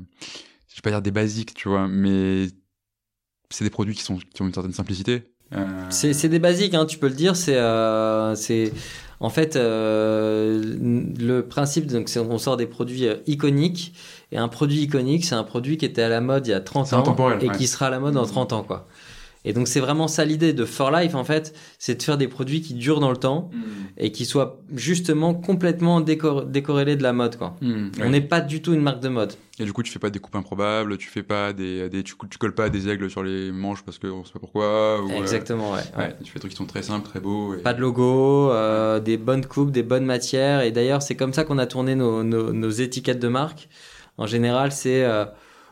je vais pas dire des basiques, tu vois, mais c'est des produits qui, sont, qui ont une certaine simplicité. Euh, C'est des basiques, hein, tu peux le dire. C'est euh, en fait euh, le principe. Donc, c'est on sort des produits euh, iconiques. Et un produit iconique, c'est un produit qui était à la mode il y a 30 C'est ans et ouais. qui sera à la mode dans 30 ans, quoi. Et donc, c'est vraiment ça l'idée de For Life, en fait, c'est de faire des produits qui durent dans le temps hmm, et qui soient justement complètement décor- décorrélés de la mode, quoi. hmm, On ouais. n'est pas du tout une marque de mode. Et du coup, tu fais pas des coupes improbables, tu fais pas des, des tu, colles pas des aigles sur les manches parce que on sait pas pourquoi. Ou, euh, Exactement, ouais. ouais. ouais, tu fais des trucs qui sont très simples, très beaux. Et... Pas de logo, euh, des bonnes coupes, des bonnes matières. Et d'ailleurs, c'est comme ça qu'on a tourné nos, nos, nos étiquettes de marque. En général, c'est euh,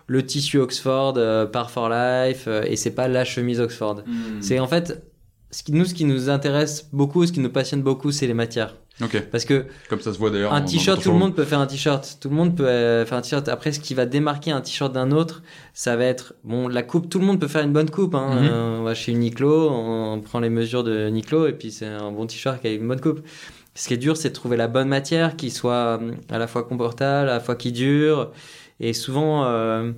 le tissu Oxford euh, par For Life euh, et c'est pas la chemise Oxford. Hmm. C'est en fait, ce qui, nous, ce qui nous intéresse beaucoup, ce qui nous passionne beaucoup, c'est les matières. Ok, Parce que comme ça se voit d'ailleurs. un t-shirt, tout le monde peut faire un t-shirt. Tout le monde peut euh, faire un t-shirt. Après, ce qui va démarquer un t-shirt d'un autre, ça va être bon la coupe. Tout le monde peut faire une bonne coupe. Hein. Mhm. Euh, on va chez Uniqlo, on prend les mesures de Uniqlo et puis c'est un bon t-shirt qui a une bonne coupe. Ce qui est dur, c'est de trouver la bonne matière qui soit hum, à la fois confortable, à la fois qui dure. Et souvent, euh,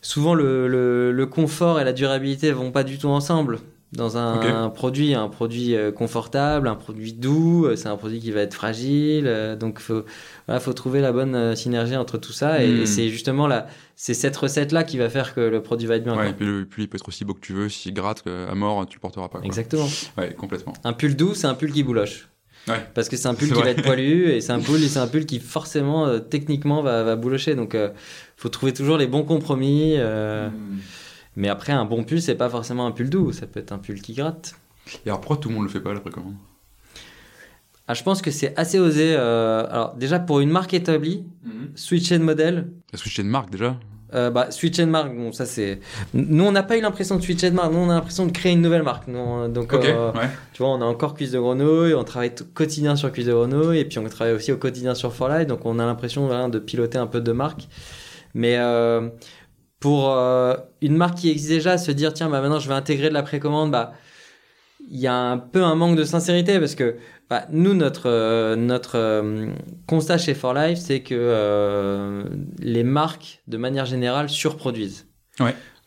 souvent le, le, le confort et la durabilité vont pas du tout ensemble. Dans un, produit, un produit euh, confortable, un produit doux, euh, c'est un produit qui va être fragile. Donc, faut, voilà, faut trouver la bonne synergie entre tout ça. Et, Hmm. et c'est justement là, c'est cette recette-là qui va faire que le produit va être bien. Ouais, et puis, le, puis il peut être aussi beau que tu veux, s'il gratte à mort, tu le porteras pas. Quoi. Exactement. Ouais, complètement. Un pull doux, c'est un pull qui bouloche. Ouais. Parce que c'est un pull qui va être poilu et c'est un pull, c'est un pull qui forcément, euh, techniquement, va, va boulocher. Donc, euh, faut trouver toujours les bons compromis. euh, Hmm. Mais après, un bon pull, c'est pas forcément un pull doux. Ça peut être un pull qui gratte. Et alors pourquoi tout le monde le fait pas la précommande? Ah, je pense que c'est assez osé. euh, Alors, déjà, pour une marque établie, switcher de modèle, La switcher de marque déjà? Euh, bah, switcher de marque, bon, ça c'est. Nous, on n'a pas eu l'impression de switcher de marque. Nous, on a l'impression de créer une nouvelle marque. Nous, donc, euh, ouais. tu vois, on a encore Cuisse de Grenouille, on travaille tout quotidien sur Cuisse de Grenouille, et puis on travaille aussi au quotidien sur For Life. Donc, on a l'impression voilà, de piloter un peu de marque. Mais euh, pour une marque qui existe déjà, se dire, tiens, bah, maintenant je vais intégrer de la précommande, bah, il y a un peu un manque de sincérité parce que bah, nous, notre, euh, euh, constat chez For Life, c'est que euh, les marques, de manière générale, surproduisent.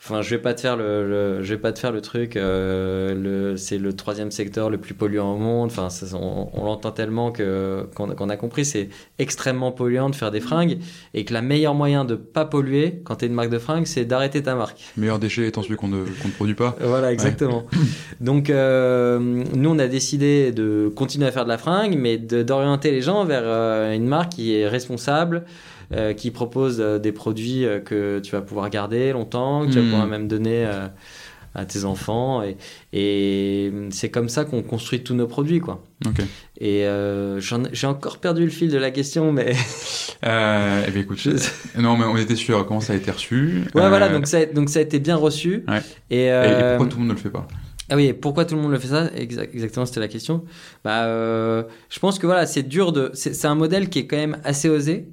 Enfin, je vais pas te faire le, le- je vais pas te faire le truc. euh, le, c'est le troisième secteur le plus polluant au monde. Enfin, ça, on, on l'entend tellement que qu'on, qu'on a compris, c'est extrêmement polluant de faire des fringues et que la meilleure moyen de pas polluer quand t'es une marque de fringues, c'est d'arrêter ta marque. Meilleur déchet étant celui qu'on ne, qu'on ne produit pas. Voilà, exactement. Donc, euh, nous, on a décidé de continuer à faire de la fringue, mais d'orienter les gens vers euh, une marque qui est responsable, euh, qui propose euh, des produits euh, que tu vas pouvoir garder longtemps, que tu vas Hmm. pouvoir même donner à tes enfants. Et, et c'est comme ça qu'on construit tous nos produits, quoi. Et euh, j'ai encore perdu le fil de la question, mais Euh, eh bien, écoute, Je- non, mais on était sûr comment ça a été reçu. ouais, Euh, voilà. Donc ça, a- donc ça a été bien reçu. Ouais. Et, Et, et pourquoi tout le monde ne le fait pas? Ah oui, pourquoi tout le monde le fait ça? Exa- Exactement, c'était la question. Bah, je pense que voilà, c'est dur de. C'est un modèle qui est quand même assez osé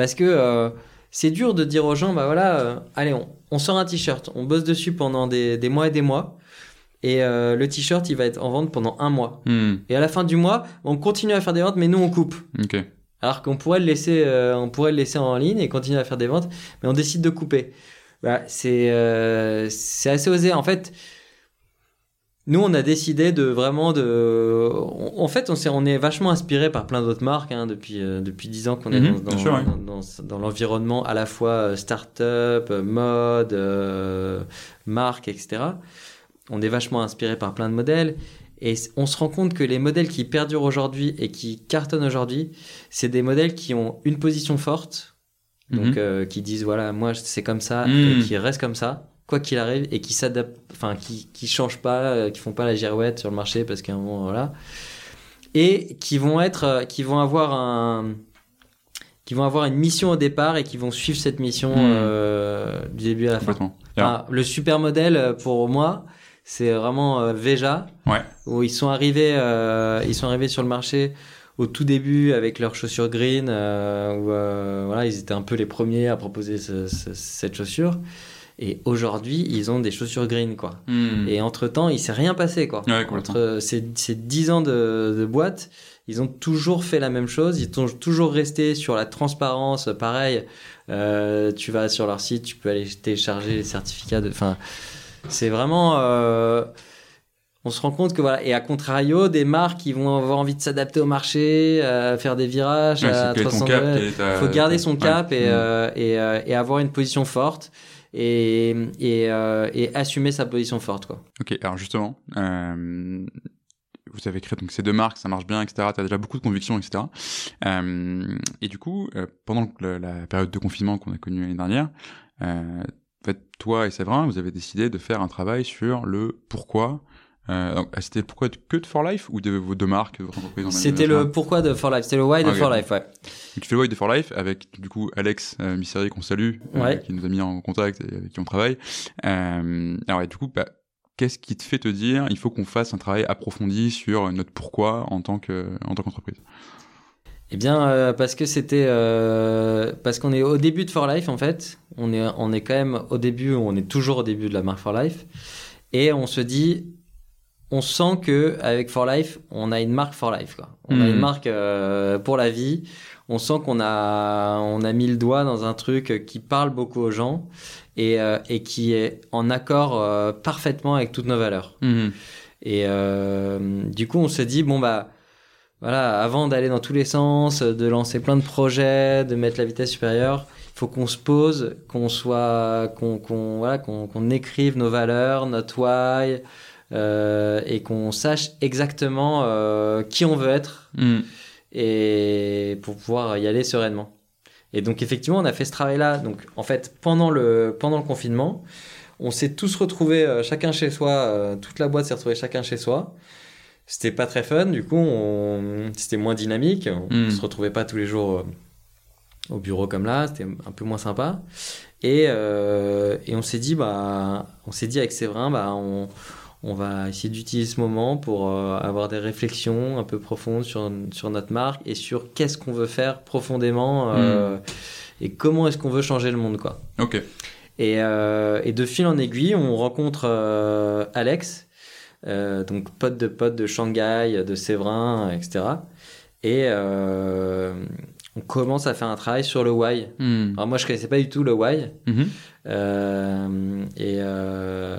parce que euh, c'est dur de dire aux gens, bah voilà, euh, allez, on, on sort un t-shirt, on bosse dessus pendant des, des mois et des mois, et euh, le t-shirt il va être en vente pendant un mois. Hmm, Et à la fin du mois, on continue à faire des ventes, mais nous on coupe. Alors qu'on pourrait le laisser, on pourrait le laisser en ligne et continuer à faire des ventes, mais on décide de couper. Bah, c'est c'est assez osé. En fait, nous, on a décidé de vraiment de. En fait, on, est, on est vachement inspiré par plein d'autres marques hein, depuis euh, depuis dix ans qu'on est Mhm, dans, sûr, dans, dans- dans l'environnement à la fois euh, start-up, euh, mode, euh, marque, etc. On est vachement inspiré par plein de modèles. Et on se rend compte que les modèles qui perdurent aujourd'hui et qui cartonnent aujourd'hui, c'est des modèles qui ont une position forte, donc Mhm. euh, qui disent voilà, moi c'est comme ça, Mhm. et qui restent comme ça, quoi qu'il arrive, et qui s'adaptent, enfin qui, qui changent pas, euh, qui font pas la girouette sur le marché parce qu'à un moment, voilà. Et qui vont être, euh, qui vont avoir un. qui vont avoir une mission au départ et qui vont suivre cette mission Mhm. euh, du début à la fin. Ah, le super modèle pour moi, c'est vraiment euh, Veja, Ouais. où ils sont arrivés, euh, ils sont arrivés sur le marché au tout début avec leurs chaussures green, où voilà, ils étaient un peu les premiers à proposer ce- ce- cette chaussure. Et aujourd'hui, ils ont des chaussures green, quoi. Hmm. Et entre temps, il s'est rien passé, quoi. Ouais, entre ces, ces 10 ans de, de boîte, ils ont toujours fait la même chose. Ils sont toujours restés sur la transparence. Pareil, euh, tu vas sur leur site, tu peux aller télécharger les certificats. De... Enfin, c'est vraiment. euh, on se rend compte que voilà. Et à contrario, des marques qui vont avoir envie de s'adapter au marché, euh, faire des virages Ouais, à c'est quel est ton 300 cap, degrés. quel est ta- Il faut garder son ouais. cap et, Hmm. euh, et, euh, et avoir une position forte et, et, euh, et assumer sa position forte. Quoi. Ok, alors justement, euh, vous avez créé donc ces deux marques, ça marche bien, etc. Tu as déjà beaucoup de convictions, etc. Euh, et du coup, euh, pendant la période de confinement qu'on a connue l'année dernière, euh, en fait, toi et Séverin, vous avez décidé de faire un travail sur le pourquoi. Euh, donc, ah, c'était le pourquoi de- que de For Life ou de vos deux marques, de votre entreprise en C'était le pourquoi de For Life, c'était le why de Ok. For Life, ouais. Tu fais le Why de For Life avec du coup Alex euh, Misseri qu'on salue, euh, qui nous a mis en contact et avec qui on travaille. Euh, alors et du coup, bah, qu'est-ce qui te fait te dire il faut qu'on fasse un travail approfondi sur notre pourquoi en tant que en tant qu'entreprise? Eh bien, euh, parce que c'était, euh, parce qu'on est au début de For Life en fait. On est, on est quand même au début, on est toujours au début de la marque For Life, et on se dit, on sent que avec For Life, on a une marque For Life, quoi. On a une marque euh, pour la vie. On sent qu'on a, on a mis le doigt dans un truc qui parle beaucoup aux gens et, euh, et qui est en accord euh, parfaitement avec toutes nos valeurs. Et euh, du coup, on se dit, bon, bah, voilà, avant d'aller dans tous les sens, de lancer plein de projets, de mettre la vitesse supérieure, il faut qu'on se pose, qu'on soit, qu'on, qu'on, voilà, qu'on, qu'on écrive nos valeurs, notre why, euh, et qu'on sache exactement euh, qui on veut être et pour pouvoir y aller sereinement. Et donc effectivement, on a fait ce travail-là. Donc en fait, pendant le pendant le confinement, on s'est tous retrouvés euh, chacun chez soi. toute la boîte s'est retrouvée chacun chez soi. C'était pas très fun. Du coup, on... c'était moins dynamique. On Mm. se retrouvait pas tous les jours au bureau comme là. C'était un peu moins sympa. Et euh, et on s'est dit bah on s'est dit avec Séverin bah on on va essayer d'utiliser ce moment pour euh, avoir des réflexions un peu profondes sur, sur notre marque et sur qu'est-ce qu'on veut faire profondément euh, et comment est-ce qu'on veut changer le monde. Quoi. Ok. Et, euh, et de fil en aiguille, on rencontre Alex, donc pote de pote de Shanghai, de Séverin, etc. Et on commence à faire un travail sur le why. Alors moi, je connaissais pas du tout le why. Mhm. Euh, et euh,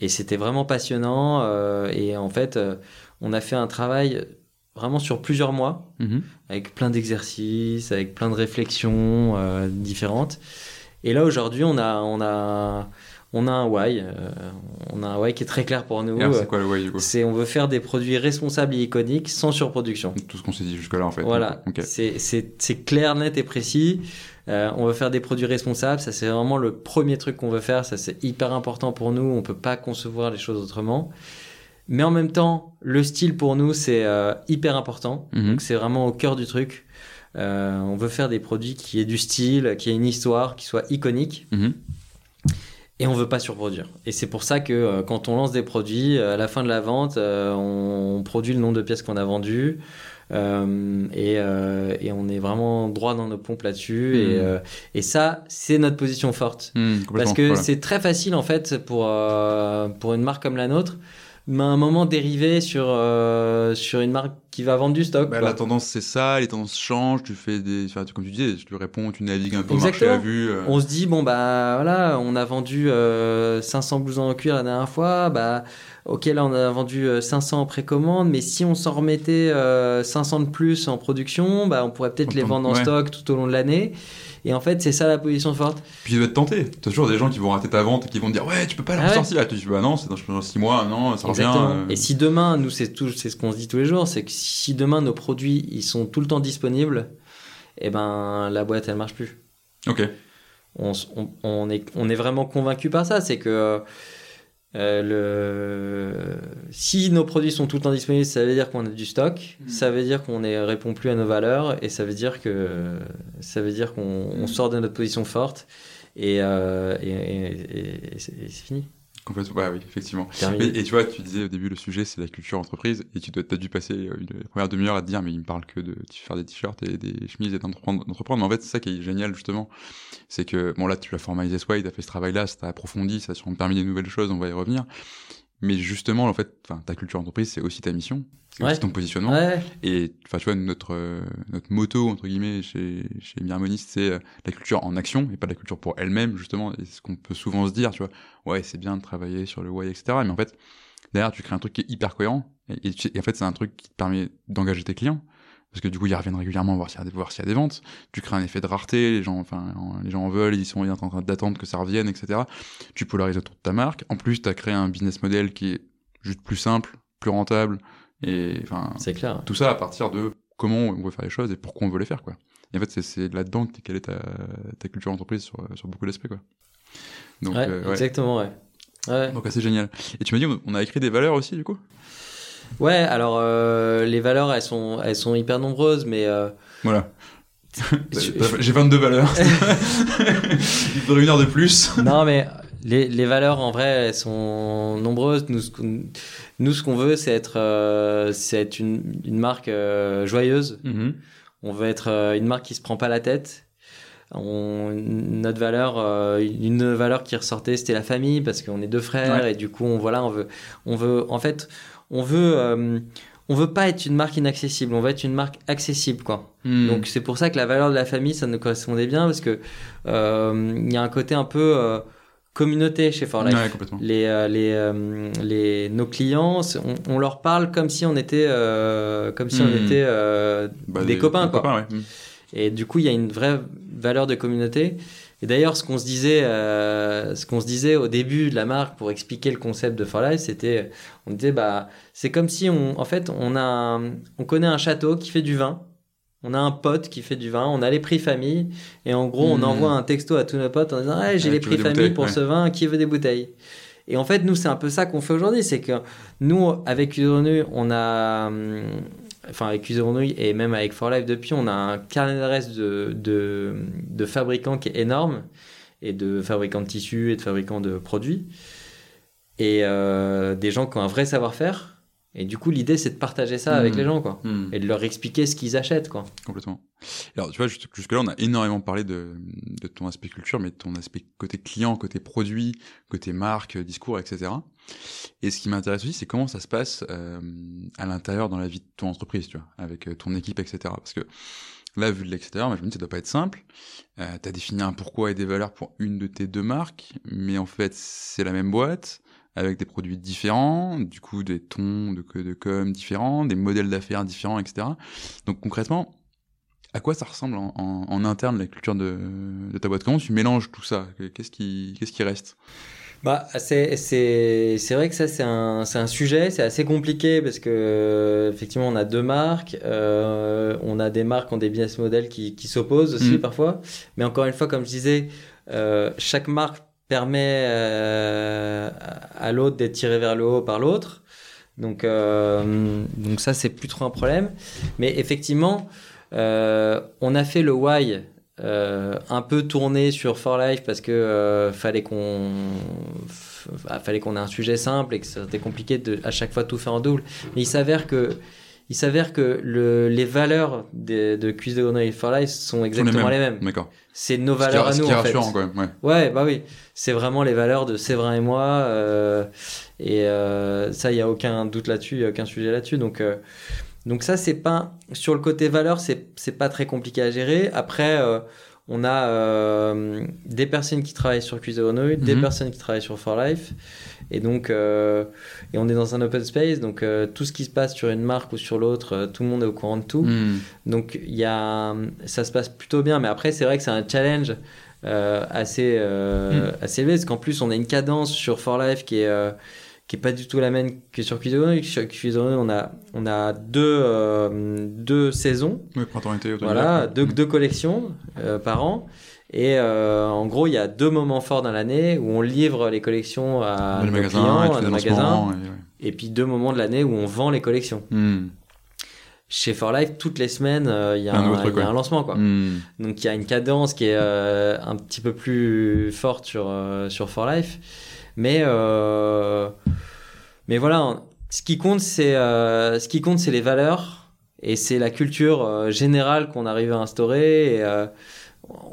et c'était vraiment passionnant. euh, et en fait, euh, on a fait un travail vraiment sur plusieurs mois, Mhm. avec plein d'exercices, avec plein de réflexions euh, différentes. Et là, aujourd'hui, on a, on, a, on a un why. on a un why qui est très clair pour nous. C'est quoi le why du coup? C'est on veut faire des produits responsables et iconiques sans surproduction. Tout ce qu'on s'est dit jusque-là en fait. Voilà, c'est clair, net et précis. Euh, on veut faire des produits responsables, ça c'est vraiment le premier truc qu'on veut faire, ça c'est hyper important pour nous, on peut pas concevoir les choses autrement. Mais en même temps, le style pour nous c'est euh, hyper important, Mhm. donc c'est vraiment au cœur du truc. Euh, on veut faire des produits qui aient du style, qui aient une histoire, qui soient iconiques. Mhm. Et on veut pas surproduire. Et c'est pour ça que euh, quand on lance des produits, euh, à la fin de la vente, euh, on, on produit le nombre de pièces qu'on a vendues. Euh, et, euh, et on est vraiment droit dans nos pompes là-dessus. Et, Mhm. euh, et ça, c'est notre position forte. Mhm, Parce que voilà. c'est très facile, en fait, pour, euh, pour une marque comme la nôtre, mais à un moment dériver sur, euh, sur une marque qui va vendre du stock. Bah, quoi. la tendance c'est ça, les tendances changent, tu fais des, enfin, tu- comme tu disais, tu réponds, tu navigues un peu au marché à Exactement. vue. euh. On se dit bon bah voilà, on a vendu euh, 500 blousons en cuir la dernière fois, bah ok là on a vendu euh, 500 en précommande, mais si on s'en remettait euh, 500 de plus en production, bah on pourrait peut-être les vendre en ouais. stock tout au long de l'année. Et en fait c'est ça la position forte. Puis tu dois être tenté. T'as toujours des gens qui vont rater ta vente et qui vont te dire ouais tu peux pas la Ah ouais. ressortir. Tu dis bah non c'est dans 6 mois, non ça revient. Euh. Et si demain, nous c'est ce qu'on se dit tous les jours, c'est que si demain nos produits ils sont tout le temps disponibles, et ben la boîte elle marche plus. Ok. on- on est, on est vraiment convaincu par ça. C'est que euh, le... si nos produits sont tout le temps disponibles, ça veut dire qu'on a du stock, Mhm. ça veut dire qu'on ne répond plus à nos valeurs et ça veut dire que ça veut dire qu'on on sort de notre position forte et, euh, et, et- et c'est fini. Complètement. Oui effectivement. Et tu vois, tu disais au début le sujet c'est la culture entreprise et tu dois as dû passer euh, une première demi-heure à te dire mais il me parle que de faire des t-shirts et des chemises et d'entreprendre. Mais en fait c'est ça qui est génial justement, c'est que bon là tu as formalisé Sway, tu as fait ce travail-là, ça t'a approfondi, ça a sûrement permis des nouvelles choses, on va y revenir. Mais justement en fait, enfin ta culture entreprise c'est aussi ta mission, c'est Ouais. aussi ton positionnement. Ouais, Et enfin, tu vois, notre, euh, notre motto, entre guillemets, chez, chez c'est euh, la culture en action et pas la culture pour elle-même, justement. Et ce qu'on peut souvent se dire, tu vois. Ouais, c'est bien de travailler sur le why, etc. Mais en fait, derrière, tu crées un truc qui est hyper cohérent. Et, et tu- et en fait, c'est un truc qui te permet d'engager tes clients. Parce que du coup, ils reviennent régulièrement voir s'il y a des, voir s'il y a des ventes. Tu crées un effet de rareté, les gens, enfin, en- les gens en veulent, ils sont en train d'attendre que ça revienne, etc. Tu polarises autour de ta marque. En plus, tu as créé un business model qui est juste plus simple, plus rentable. Et enfin, c'est clair. tout ça à partir de comment on veut faire les choses et pourquoi on veut les faire quoi. Et en fait c'est- c'est là-dedans que t'es- quelle est ta, ta culture d'entreprise sur, sur beaucoup d'aspects quoi. Donc, Ouais, euh, ouais. exactement, ouais. Ouais. Donc assez génial. Et tu m'as dit on a écrit des valeurs aussi du coup? Ouais, alors euh, les valeurs, elles sont, elles sont hyper nombreuses, mais euh, Voilà. je- J'ai 22 valeurs. Il faudrait une heure de plus. non, mais les, les valeurs, en vrai, elles sont nombreuses. Nous, ce qu'on, nous, ce qu'on veut, c'est être, euh, c'est être une, une marque joyeuse. On veut être une marque qui se prend pas la tête. On, notre valeur, euh, une valeur qui ressortait, c'était la famille parce qu'on est deux frères Ouais. et du coup, on voilà, on veut, on veut, en fait, on veut, euh, on veut pas être une marque inaccessible. On veut être une marque accessible, quoi. Hmm. Donc c'est pour ça que la valeur de la famille, ça nous correspondait bien parce que euh, il y a un côté un peu euh, communauté chez For Life. ouais, complètement. Les, euh, les, les, nos clients, on, on leur parle comme si on était, comme si on Hmm. était Bah, des, copains, quoi. ouais. Hmm. Et du coup, il y a une vraie valeur de communauté. Et d'ailleurs, ce qu'on se disait, euh, ce qu'on se disait au début de la marque pour expliquer le concept de For Life, c'était, on disait, bah, c'est comme si on, en fait, on a, un- on connaît un château qui fait du vin. On a un pote qui fait du vin, on a les prix famille, et en gros, on Hmm. envoie un texto à tous nos potes en disant, hey, j'ai Ouais, les prix famille pour ouais. ce vin, qui veut des bouteilles? Et en fait, nous, c'est un peu ça qu'on fait aujourd'hui, c'est que nous, avec Cuisine on a, hum, enfin avec Cuisine et même avec For Life depuis, on a un carnet d'adresses de fabricants qui est énorme, et de fabricants de tissus et de fabricants de produits, et euh, des gens qui ont un vrai savoir-faire. Et du coup, l'idée, c'est de partager ça avec Mhm. les gens, quoi. Hmm. Et de leur expliquer ce qu'ils achètent, quoi. Complètement. Alors, tu vois, jusque- jusque-là, on a énormément parlé de, de ton aspect culture, mais de ton aspect côté client, côté produit, côté marque, discours, etc. Et ce qui m'intéresse aussi, c'est comment ça se passe euh, à l'intérieur dans la vie de ton entreprise, tu vois, avec euh, ton équipe, etc. Parce que là, vu de l'extérieur, je me dis, ça doit pas être simple. Euh, tu as défini un pourquoi et des valeurs pour une de tes deux marques, mais en fait, c'est la même boîte avec des produits différents, du coup des tons de, de com différents, des modèles d'affaires différents, etc. Donc concrètement, à quoi ça ressemble en, en- en interne la culture de, de ta boîte? Comment tu mélanges tout ça? Qu'est-ce qui, qu'est-ce qui reste? Bah, c'est, c'est, c'est vrai que ça, c'est un, c'est un sujet, c'est assez compliqué parce que, euh, effectivement, on a deux marques, euh, on a des marques qui ont des business models qui, qui s'opposent aussi Mm. parfois. Mais encore une fois, comme je disais, euh, chaque marque permet euh, à l'autre d'être tiré vers le haut par l'autre. Donc, euh, donc ça, c'est plus trop un problème. Mais effectivement, euh, on a fait le why un peu tourné sur For Life parce que fallait qu'on f- ah, fallait qu'on ait un sujet simple et que c'était compliqué de à chaque fois tout faire en double. Mais il s'avère que il s'avère que le, les valeurs de, de Cuisse de Grenouille et For Life sont exactement les mêmes. D'accord. C'est nos valeurs à ce nous en fait. quand même. Ouais. Ouais, bah oui. C'est vraiment les valeurs de Séverin et moi. euh, et euh, ça, il n'y a aucun doute là-dessus, il n'y a aucun sujet là-dessus. Donc, euh, Donc ça, c'est pas sur le côté valeur, c'est c'est pas très compliqué à gérer. Après, on a des personnes qui travaillent sur Grenouille, des Mhm. personnes qui travaillent sur For Life, et donc euh, et on est dans un open space, donc euh, tout ce qui se passe sur une marque ou sur l'autre, euh, tout le monde est au courant de tout. Hmm. Donc il y a, ça se passe plutôt bien, mais après c'est vrai que c'est un challenge euh, assez euh, assez élevé, parce qu'en plus on a une cadence sur For Life qui est euh, qui est pas du tout la même que sur Grenouille. Sur Grenouille, on a on a deux euh, deux saisons, Ouais, printemps-été, automne-hiver, voilà, deux, Hmm. deux collections euh, par an. Et euh, en gros, il y a deux moments forts dans l'année où on livre les collections à nos magasins, clients, à nos magasins, et ouais. et puis deux moments de l'année où on vend les collections. Hmm. Chez For Life, toutes les semaines, euh, il y a Un y a lancement. Quoi. Hmm. Donc il y a une cadence qui est euh, un petit peu plus forte sur, sur For Life. Mais, mais voilà, ce qui compte, c'est ce qui compte, c'est les valeurs et c'est la culture générale qu'on arrive à instaurer. Et,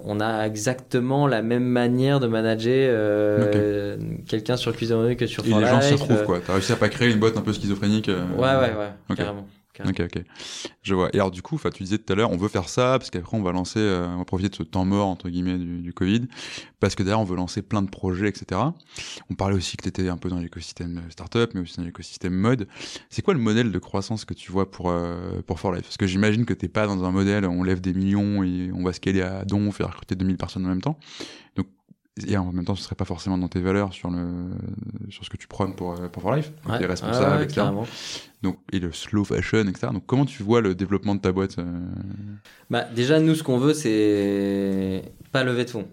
on a exactement la même manière de manager euh, quelqu'un sur Cuisine que sur Et les gens s'y Life, retrouvent, euh, quoi. T'as réussi à pas créer une boîte un peu schizophrénique. euh, Ouais, ouais, ouais, Ok. carrément. Ok, ok. Je vois. Et alors, du coup, tu disais tout à l'heure, on veut faire ça, parce qu'après, on va lancer, euh, on va profiter de ce temps mort, entre guillemets, du, du Covid, parce que derrière, on veut lancer plein de projets, etc. On parlait aussi que tu étais un peu dans l'écosystème euh, startup, mais aussi dans l'écosystème mode. C'est quoi le modèle de croissance que tu vois pour, euh, pour For Life? Parce que j'imagine que t'es pas dans un modèle, on lève des millions et on va scaler à Donf et recruter 2000 personnes en même temps. Et en même temps, ce serait pas forcément dans tes valeurs sur le, sur ce que tu prônes pour, euh, pour For Life. Ouais, t'es responsable, ouais, etc. carrément. Donc, et le slow fashion, etc. Donc, comment tu vois le développement de ta boîte euh Bah, déjà, nous, ce qu'on veut, c'est pas lever de fonds.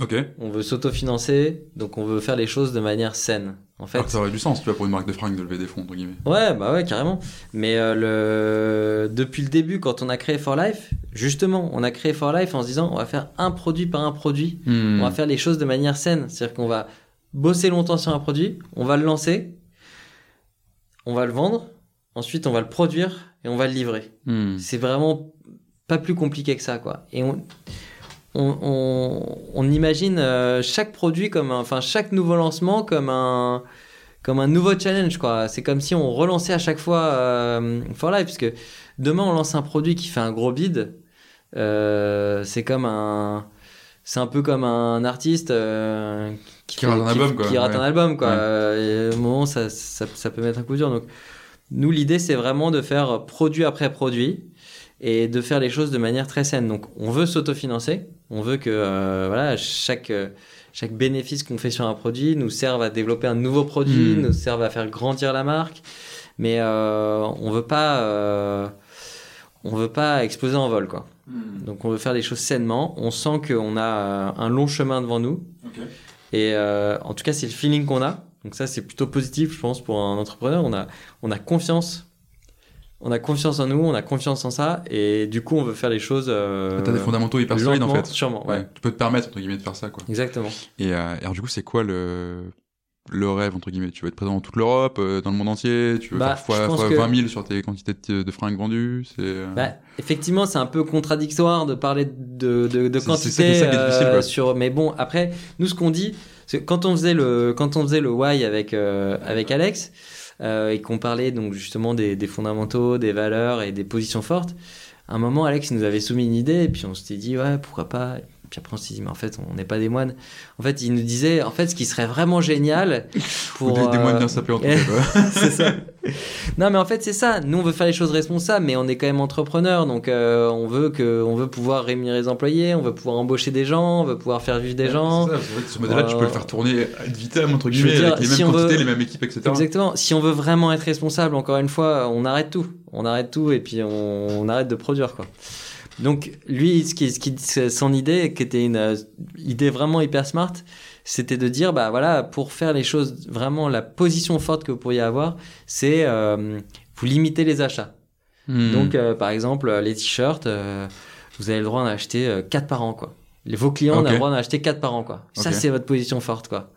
Ok. On veut s'autofinancer, donc on veut faire les choses de manière saine. En fait, Alors que ça aurait du sens, tu vois, pour une marque de fringues de lever des fonds, entre guillemets. Ouais, bah ouais, carrément. Mais euh, le... depuis le début, quand on a créé For Life, justement, on a créé For Life en se disant on va faire un produit par un produit. Hmm. On va faire les choses de manière saine. C'est-à-dire qu'on va bosser longtemps sur un produit, on va le lancer, on va le vendre, ensuite on va le produire et on va le livrer. Hmm. C'est vraiment pas plus compliqué que ça, quoi. Et on, on, on, on imagine euh, chaque produit comme un, enfin chaque nouveau lancement comme un, comme un nouveau challenge, quoi. C'est comme si on relançait à chaque fois euh, For Life, parce que demain on lance un produit qui fait un gros bid. euh, c'est comme un, c'est un peu comme un artiste euh, Qui rate un album, quoi. qui rate Ouais. un album, quoi. Ouais. Et au moment, ça, ça, ça peut mettre un coup dur. Donc, nous, l'idée, c'est vraiment de faire produit après produit et de faire les choses de manière très saine. Donc, on veut s'autofinancer. On veut que euh, voilà, chaque, euh, chaque bénéfice qu'on fait sur un produit nous serve à développer un nouveau produit, Hmm. nous serve à faire grandir la marque. Mais euh, on veut pas, euh, on veut pas exploser en vol, quoi. Hmm. Donc, on veut faire les choses sainement. On sent qu'on a un long chemin devant nous. Et en tout cas, c'est le feeling qu'on a. Donc ça, c'est plutôt positif, je pense, pour un entrepreneur. On a, on a confiance. On a confiance en nous, on a confiance en ça. Et du coup, on veut faire les choses. Euh, T'as des fondamentaux hyper solides, en fait. Sûrement, ouais. Ouais. Tu peux te permettre, entre guillemets, de faire ça, quoi. Exactement. Et, euh, alors, du coup, c'est quoi le, le rêve, entre guillemets? Tu veux être présent dans toute l'Europe, euh, dans le monde entier? Tu veux Bah, faire fois, je pense fois que- 20 000 sur tes quantités de, de fringues vendues C'est. euh, Bah, effectivement, c'est un peu contradictoire de parler de, de, de quantité. ça difficile, sur, mais bon, après, nous, ce qu'on dit, c'est que quand on faisait le, quand on faisait le why avec, avec Alex, euh, et qu'on parlait donc justement des, des fondamentaux, des valeurs et des positions fortes, à un moment, Alex nous avait soumis une idée, et puis on s'était dit, ouais, pourquoi pas. Et puis après, on s'est dit, mais en fait, on n'est pas des moines. En fait, il nous disait, en fait, ce qui serait vraiment génial pour. ou des, des moines euh, bien sapés, en tout cas, c'est ça. Non, mais en fait, c'est ça. Nous, on veut faire les choses responsables, mais on est quand même entrepreneur, donc euh, on veut que, on veut pouvoir rémunérer les employés, on veut pouvoir embaucher des gens, on veut pouvoir faire vivre des gens. C'est vrai que ce modèle-là, tu peux le faire tourner ad vitam, entre guillemets, dire, avec les mêmes si quantités, veut- les mêmes équipes, etc. Exactement. Si on veut vraiment être responsable, encore une fois, on arrête tout. On arrête tout et puis on, on arrête de produire, quoi. Donc, lui, ce qui, ce qui, son idée, qui était une euh, idée vraiment hyper smart, c'était de dire, bah voilà, pour faire les choses, vraiment, la position forte que vous pourriez avoir, c'est euh, vous limitez les achats. Hmm. Donc, euh, par exemple, les t-shirts, vous avez le droit d'en acheter euh, 4 par an, quoi. Vos clients ont le droit d'en acheter 4 par an, quoi. Ça, c'est votre position forte, quoi.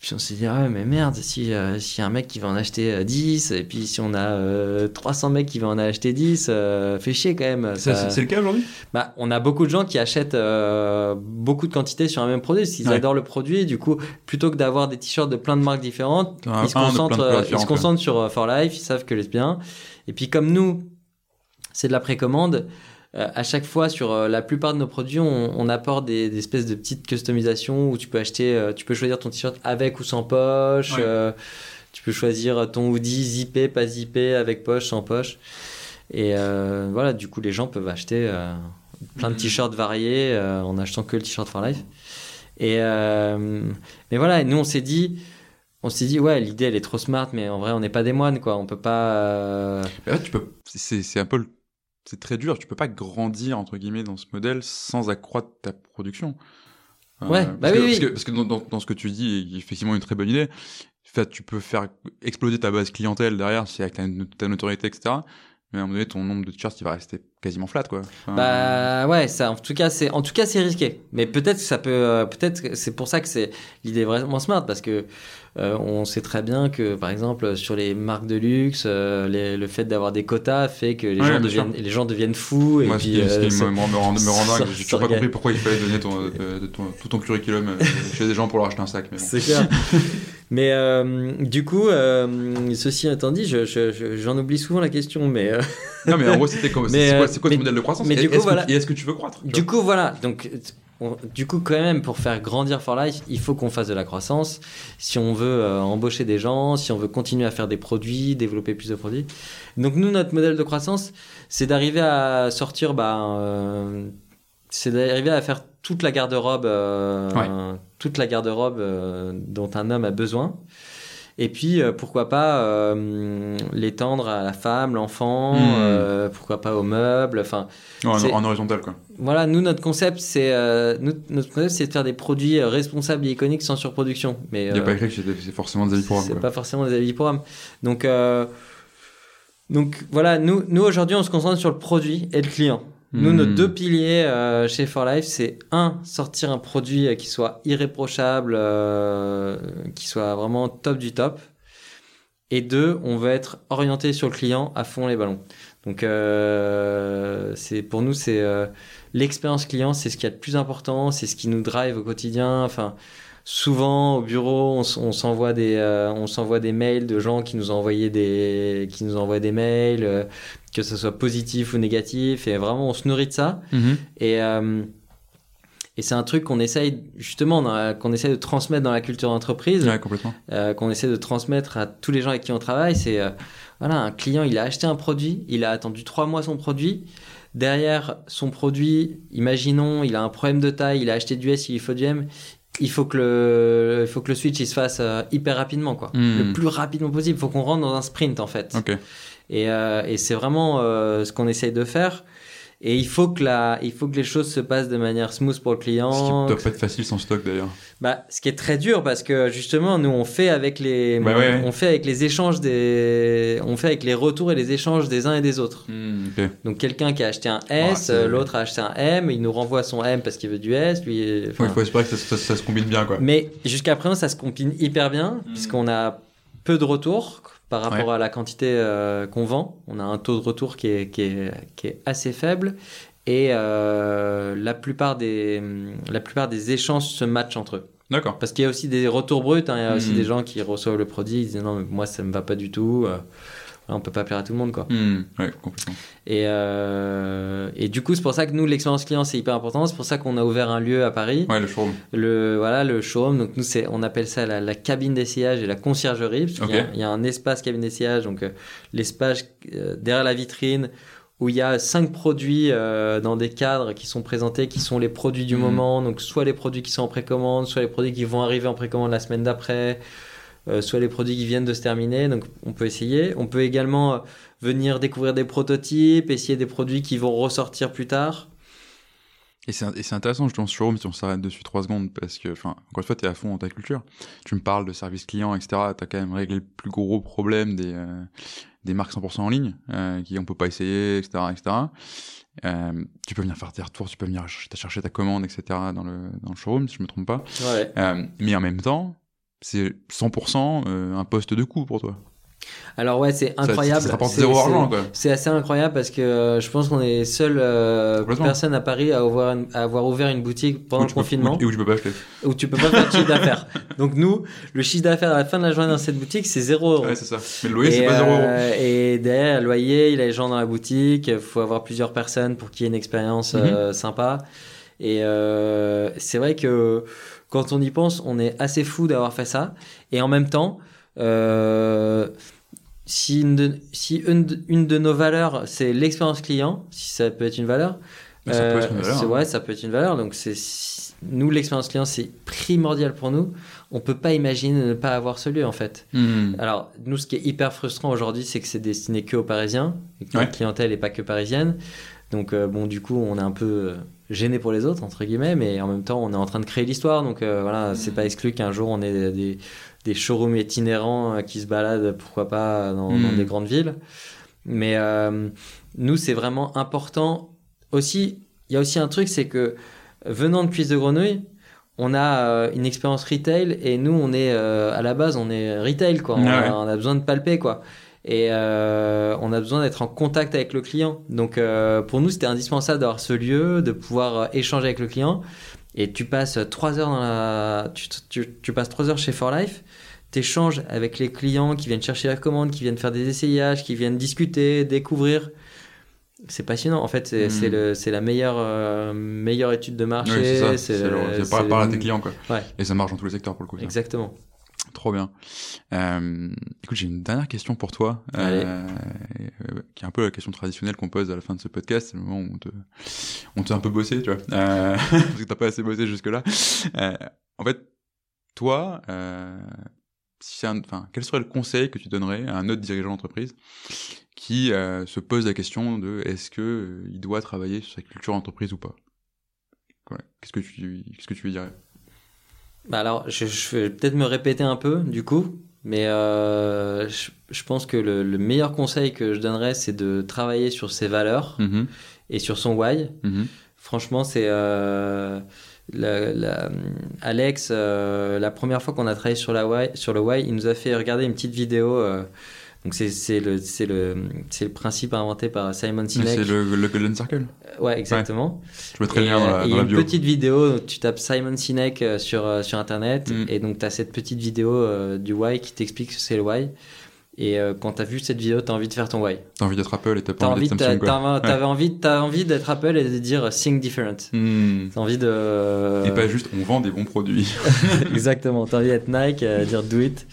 Puis on s'est dit, ah ouais, mais merde, si, euh, s'il y a un mec qui va en acheter euh, 10, et puis si on a euh, 300 mecs qui vont en acheter 10, euh, fait chier quand même. Ça, c'est le cas aujourd'hui? Bah, on a beaucoup de gens qui achètent euh, beaucoup de quantités sur un même produit, parce qu'ils Ouais. adorent le produit, du coup, plutôt que d'avoir des t-shirts de plein de marques différentes, Un- ils se concentrent, euh, ils se concentrent sur For Life, ils savent que c'est bien. Et puis comme nous, c'est de la précommande. Euh, à chaque fois, sur euh, la plupart de nos produits, on, on apporte des, des espèces de petites customisations où tu peux acheter, euh, tu peux choisir ton t-shirt avec ou sans poche. Ouais. euh, tu peux choisir ton hoodie zippé, pas zippé, avec poche, sans poche. Et euh, voilà, du coup, les gens peuvent acheter euh, plein de Mhm. t-shirts variés euh, en achetant que le t-shirt for life. Et euh, mais voilà, et nous on s'est dit, on s'est dit ouais, l'idée elle est trop smart, mais en vrai on n'est pas des moines quoi, on peut pas. euh, Mais en fait, tu peux, c'est, c'est un peu, le- c'est très dur. Tu peux pas grandir entre guillemets dans ce modèle sans accroître ta production. Euh, Ouais, parce bah que, oui, parce oui. que, parce que dans, dans, dans ce que tu dis, a effectivement une très bonne idée. En fait, tu peux faire exploser ta base clientèle derrière, si avec ta, ta notoriété, etc. Mais à un moment donné, ton nombre de t-shirts, il va rester quasiment flat, quoi. Enfin, Bah ouais, ça en tout cas c'est en tout cas c'est risqué. Mais peut-être que ça peut euh, peut-être que c'est pour ça que c'est l'idée est vraiment smart parce que euh, on sait très bien que par exemple sur les marques de luxe, euh, les- le fait d'avoir des quotas fait que les Ouais, gens deviennent les gens deviennent fous et moi, puis ce euh, qui me, rend, me rend ça- dingue, ça toujours pas compris pourquoi il fallait donner ton, ton- tout ton curriculum chez des gens pour leur acheter un sac. Mais bon. C'est clair. mais du coup, ceci étant dit, je- je- je- j'en oublie souvent la question, mais Non, mais en gros, c'était comme, Mais, c'est quoi, quoi mais- ton modèle de croissance? mais du Et coup, est-ce que- voilà. Et est-ce que tu veux croître tu Du coup, voilà. Donc, on- du coup, quand même, pour faire grandir For Life, il faut qu'on fasse de la croissance. Si on veut euh, embaucher des gens, si on veut continuer à faire des produits, développer plus de produits. Donc, nous, notre modèle de croissance, c'est d'arriver à sortir, bah, euh, c'est d'arriver à faire toute la garde-robe, euh, Ouais. toute la garde-robe dont un homme a besoin. Et puis, euh, pourquoi pas euh, l'étendre à la femme, l'enfant, Hmm. euh, pourquoi pas aux meubles, enfin. En, horizontal, quoi. Voilà, nous notre concept c'est c'est de faire des produits responsables et iconiques sans surproduction. Mais Il n'y a pas écrit que c'est forcément des avis pour c'est pas forcément des avis pour âme. Donc donc voilà, nous nous aujourd'hui on se concentre sur le produit et le client. Nous Hmm. nos deux piliers euh, chez For Life c'est un sortir un produit euh, qui soit irréprochable, euh, qui soit vraiment top du top. Et deux, on veut être orienté sur le client à fond les ballons. Donc euh, c'est pour nous c'est euh, l'expérience client, c'est ce qu'il y a de plus important, c'est ce qui nous drive au quotidien. Enfin, souvent au bureau, on, s'envoie des, euh, on s'envoie des mails de gens qui nous ont envoyé des, qui nous envoient des mails, euh, que ce soit positif ou négatif, et vraiment on se nourrit de ça. Mhm. Et euh, et c'est un truc qu'on essaye justement qu'on essaye de transmettre dans la culture d'entreprise Ouais, euh, qu'on essaie de transmettre à tous les gens avec qui on travaille, c'est euh, voilà, un client, il a acheté un produit, il a attendu trois mois son produit. Derrière son produit, imaginons, il a un problème de taille, il a acheté du S, il lui faut du M. Il faut que le, il faut que le switch il se fasse euh, hyper rapidement, quoi. Hmm. Le plus rapidement possible. Il faut qu'on rentre dans un sprint, en fait. Et, euh, et c'est vraiment euh, ce qu'on essaye de faire. Et il faut que la, il faut que les choses se passent de manière smooth pour le client. Ce qui doit pas être facile sans stock d'ailleurs. Bah, ce qui est très dur parce que justement, nous, on fait avec les, Bah ouais. on fait avec les échanges des, on fait avec les retours et les échanges des uns et des autres. Ok. Donc, quelqu'un qui a acheté un S, l'autre a acheté un M, il nous renvoie son M parce qu'il veut du S, lui. euh, Ouais, il faut espérer que ça, ça- ça se combine bien quoi. Mais jusqu'à présent, ça se combine hyper bien Mm. puisqu'on a peu de retours par rapport à la quantité euh, qu'on vend. On a un taux de retour qui est, qui est, qui est assez faible. Et euh, la, plupart des, la plupart des échanges se matchent entre eux. D'accord. Parce qu'il y a aussi des retours bruts, hein. il y a aussi Mm. des gens qui reçoivent le produit, ils disent non, mais moi ça me va pas du tout, euh, on peut pas plaire à tout le monde quoi. Hmm, Ouais, complètement. Et, euh, et du coup, c'est pour ça que nous, l'expérience client c'est hyper important, c'est pour ça qu'on a ouvert un lieu à Paris, Ouais, le showroom. le, voilà, le showroom, donc nous, c'est, on appelle ça la, la cabine d'essayage et la conciergerie, parce qu'il y a- Ok. il y, a un espace cabine d'essayage, donc euh, l'espace euh, derrière la vitrine où il y a cinq produits euh, dans des cadres qui sont présentés, qui sont les produits du Mhm. moment. Donc soit les produits qui sont en précommande, soit les produits qui vont arriver en précommande la semaine d'après, soit les produits qui viennent de se terminer. Donc on peut essayer. On peut également euh, venir découvrir des prototypes, essayer des produits qui vont ressortir plus tard. Et c'est intéressant justement ce showroom si on s'arrête dessus trois secondes parce que, enfin, encore une fois, t'es à fond dans ta culture. Tu me parles de service client, etc. T'as quand même réglé le plus gros problème des euh, des marques 100% en ligne euh, qui on peut pas essayer, etc., etc. Euh, tu peux venir faire tes retours, tu peux venir ch- chercher ta commande, etc. dans le dans le showroom si je me trompe pas. Ouais. Euh, mais en même temps, c'est 100% euh, un poste de coût pour toi. Alors ouais, c'est incroyable. Ça, ça zéro argent, quoi. C'est assez incroyable parce que euh, je pense qu'on est seule euh, personne à Paris à avoir, une- à avoir ouvert une boutique pendant Où le tu peux- confinement où- Et où tu peux pas acheter. où tu peux pas faire de chiffre d'affaires. Donc nous, le chiffre d'affaires à la fin de la journée dans cette boutique, c'est 0 euros. Ouais, c'est ça. Mais le loyer, c'est pas zéro euros. euh, et derrière, le loyer, il y a les gens dans la boutique, il faut avoir plusieurs personnes pour qu'il y ait une expérience Mhm. euh, sympa. Et c'est vrai que quand on y pense, on est assez fou d'avoir fait ça. Et en même temps, euh, si, une de, si une, de- une de nos valeurs, c'est l'expérience client, si ça peut être une valeur, ça peut être une euh, valeur, hein. ouais, ça peut être une valeur. Donc c'est nous l'expérience client, c'est primordial pour nous. On peut pas imaginer ne pas avoir ce lieu en fait. Hmm. Alors, nous, ce qui est hyper frustrant aujourd'hui, c'est que c'est destiné que aux Parisiens, et que Ouais. notre clientèle n'est pas que parisienne. Donc, euh, bon, du coup, on est un peu gêné pour les autres, entre guillemets, mais en même temps, on est en train de créer l'histoire. Donc, euh, voilà, c'est pas exclu qu'un jour, on ait des, des, showrooms itinérants euh, qui se baladent, pourquoi pas, dans, dans Mm. des grandes villes. Mais euh, nous, c'est vraiment important. Aussi, il y a aussi un truc, c'est que venant de Cuisse de Grenouille, on a euh, une expérience retail et nous, on est euh, à la base, on est retail quoi. On, Ouais, a, ouais. on a besoin de palper quoi. Et euh, on a besoin d'être en contact avec le client. Donc euh, pour nous, c'était indispensable d'avoir ce lieu, de pouvoir euh, échanger avec le client. Et tu passes trois heures dans la, tu, tu, tu passes trois heures chez For Life. T'échanges avec les clients qui viennent chercher la commande, qui viennent faire des essayages, qui viennent discuter, découvrir. C'est passionnant. En fait, c'est Mm. c'est la meilleure, euh, meilleure étude de marché. Ouais, c'est ça. c'est le- à tes clients, quoi. Ouais. Et ça marche dans tous les secteurs, pour le coup. ça. Trop bien. Euh, écoute, j'ai une dernière question pour toi, Allez. euh, euh, qui est un peu la question traditionnelle qu'on pose à la fin de ce podcast. C'est le moment où on te, on te fait un peu bosser, tu vois, euh, parce que t'as pas assez bossé jusque-là. Euh, en fait, toi, euh, si un- enfin, quel serait le conseil que tu donnerais à un autre dirigeant d'entreprise qui se pose la question de est-ce que il doit travailler sur sa culture d'entreprise ou pas? Qu'est-ce que tu, qu'est-ce que tu lui dirais? Bah alors, je, je vais peut-être me répéter un peu, du coup, mais euh, je, je pense que le, le meilleur conseil que je donnerais, c'est de travailler sur ses valeurs Mhm, et sur son why. mhm. Franchement, c'est euh, la- la- Alex. euh, la première fois qu'on a travaillé sur la why, sur le why, il nous a fait regarder une petite vidéo. Euh, donc c'est le le le principe inventé par Simon Sinek. C'est le, le Golden Circle. Ouais, exactement. Je mettrai le Et, lien dans euh, la, et il y dans a la une bio. petite vidéo, tu tapes Simon Sinek euh, sur, euh, sur internet, Mm. et donc tu as cette petite vidéo euh, du why qui t'explique ce que c'est le why. Et euh, quand tu as vu cette vidéo, tu as envie de faire ton why. T'as envie d'être Apple et t'as pas envie d'être t'as- Samsung, t'as- t'avais envie, t'as envie d'être Apple et de dire euh, Think Different. Hmm. Tu as envie de. Et pas juste, on vend des bons produits. Exactement, tu as envie d'être Nike, euh, dire do it.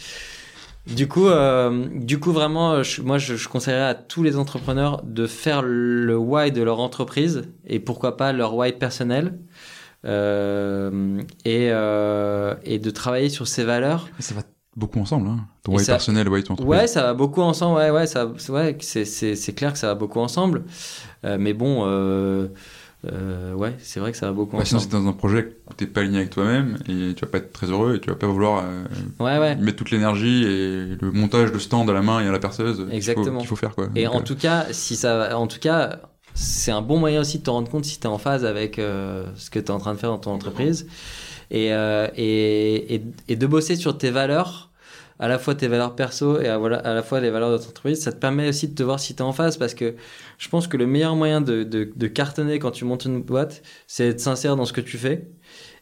Du coup, euh, du coup vraiment, euh, je- moi, je, je conseillerais à tous les entrepreneurs de faire le why de leur entreprise et pourquoi pas leur why personnel euh, et, euh, et de travailler sur ses valeurs. ça va beaucoup ensemble, hein. Ton why ça- personnel, why ton entreprise. Ouais, ça va beaucoup ensemble. Ouais, ouais, ça, c'est- ouais, c'est, c'est, c'est clair que ça va beaucoup ensemble. Euh, mais bon, euh, ouais, c'est vrai que ça va beaucoup Ouais, sinon, c'est dans un projet où t'es pas aligné avec toi-même et tu vas pas être très heureux et tu vas pas vouloir euh, Ouais, ouais. mettre toute l'énergie et le montage de stand à la main et à la perceuse qu'il faut- Exactement. qu'il faut, faire, quoi. Et Donc, en euh, tout cas, si ça, en tout cas, c'est un bon moyen aussi de te rendre compte si tu es en phase avec euh, ce que tu es en train de faire dans ton entreprise et, euh, et, et, et de bosser sur tes valeurs, à la fois tes valeurs perso et à, voilà, à la fois les valeurs de ton entreprise. Ça te permet aussi de te voir si tu es en phase parce que je pense que le meilleur moyen de, de, de cartonner quand tu montes une boîte, c'est être sincère dans ce que tu fais.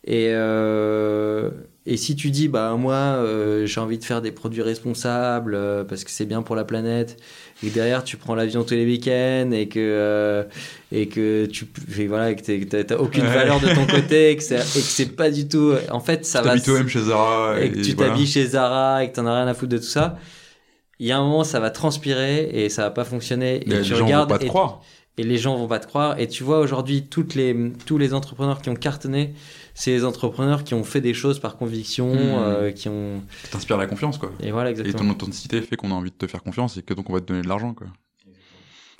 Et, euh, et si tu dis, bah moi, euh, j'ai envie de faire des produits responsables euh, parce que c'est bien pour la planète, et que derrière tu prends l'avion tous les week-ends et que euh, et que tu et voilà que t'as aucune Ouais. valeur de ton côté et que c'est pas du tout. En fait, ça tu va. t'habilles toi-même chez Zara Et que tu voilà. t'habilles chez Zara et que t'en as rien à foutre de tout ça. Il y a un moment, ça va transpirer et ça va pas fonctionner. Et tu les gens vont regardes pas te et- croire. et les gens vont pas te croire. Et tu vois aujourd'hui toutes les tous les entrepreneurs qui ont cartonné, c'est les entrepreneurs qui ont fait des choses par conviction, Hmm. euh, qui ont Ça t'inspire la confiance, quoi. et voilà Et exactement. ton authenticité fait qu'on a envie de te faire confiance et que donc on va te donner de l'argent, quoi.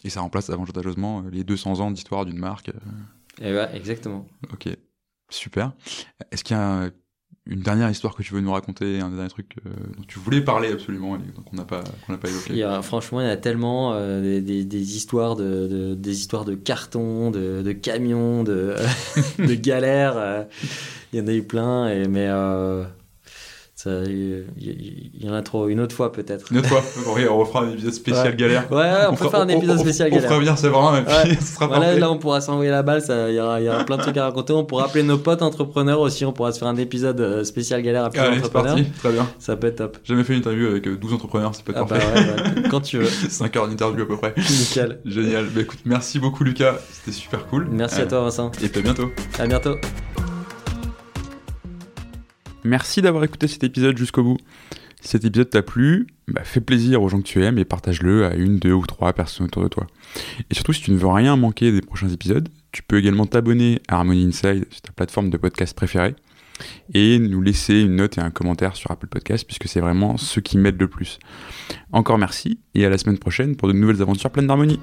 Et ça remplace avantageusement euh, les 200 ans d'histoire d'une marque. euh, Et ouais, exactement. Ok, super. Est-ce qu'il y a une dernière histoire que tu veux nous raconter, un dernier truc euh, dont tu voulais parler absolument et qu'on n'a pas, qu'on n'a pas évoqué Il y a, franchement, il y a tellement euh, des, des, histoires de, de- des histoires de cartons, de, de camions, de, galères. euh, il y en a eu plein, et, mais euh, il y, y en a trop. Une autre fois peut-être. Une autre fois. on refera un épisode spécial Ouais. galère. Ouais, ouais, on, peut faire un épisode on- spécial On galère. fera venir Séverin et puis Ouais. ce sera Voilà, là, on pourra s'envoyer la balle. Il y, y aura plein de trucs à raconter. On pourra appeler nos potes entrepreneurs aussi. On pourra se faire un épisode euh, spécial galère à plusieurs Allez, entrepreneurs. parti. Très bien. Ça peut être top. Jamais fait une interview avec euh, 12 entrepreneurs, c'est pas Ah bah parfait. ouais, ouais, quand tu veux. 5 heures d'interview à peu près. Nickel. Génial. Bah écoute, merci beaucoup Lucas, c'était super cool. Merci Euh, à toi, Vincent. Et puis à bientôt. À bientôt. Merci d'avoir écouté cet épisode jusqu'au bout. Si cet épisode t'a plu, bah, fais plaisir aux gens que tu aimes et partage-le à une, deux ou trois personnes autour de toi. Et surtout, si tu ne veux rien manquer des prochains épisodes, tu peux également t'abonner à Harmony Inside sur ta plateforme de podcast préférée et nous laisser une note et un commentaire sur Apple Podcast puisque c'est vraiment ce qui m'aide le plus. Encore merci et à la semaine prochaine pour de nouvelles aventures pleines d'harmonie.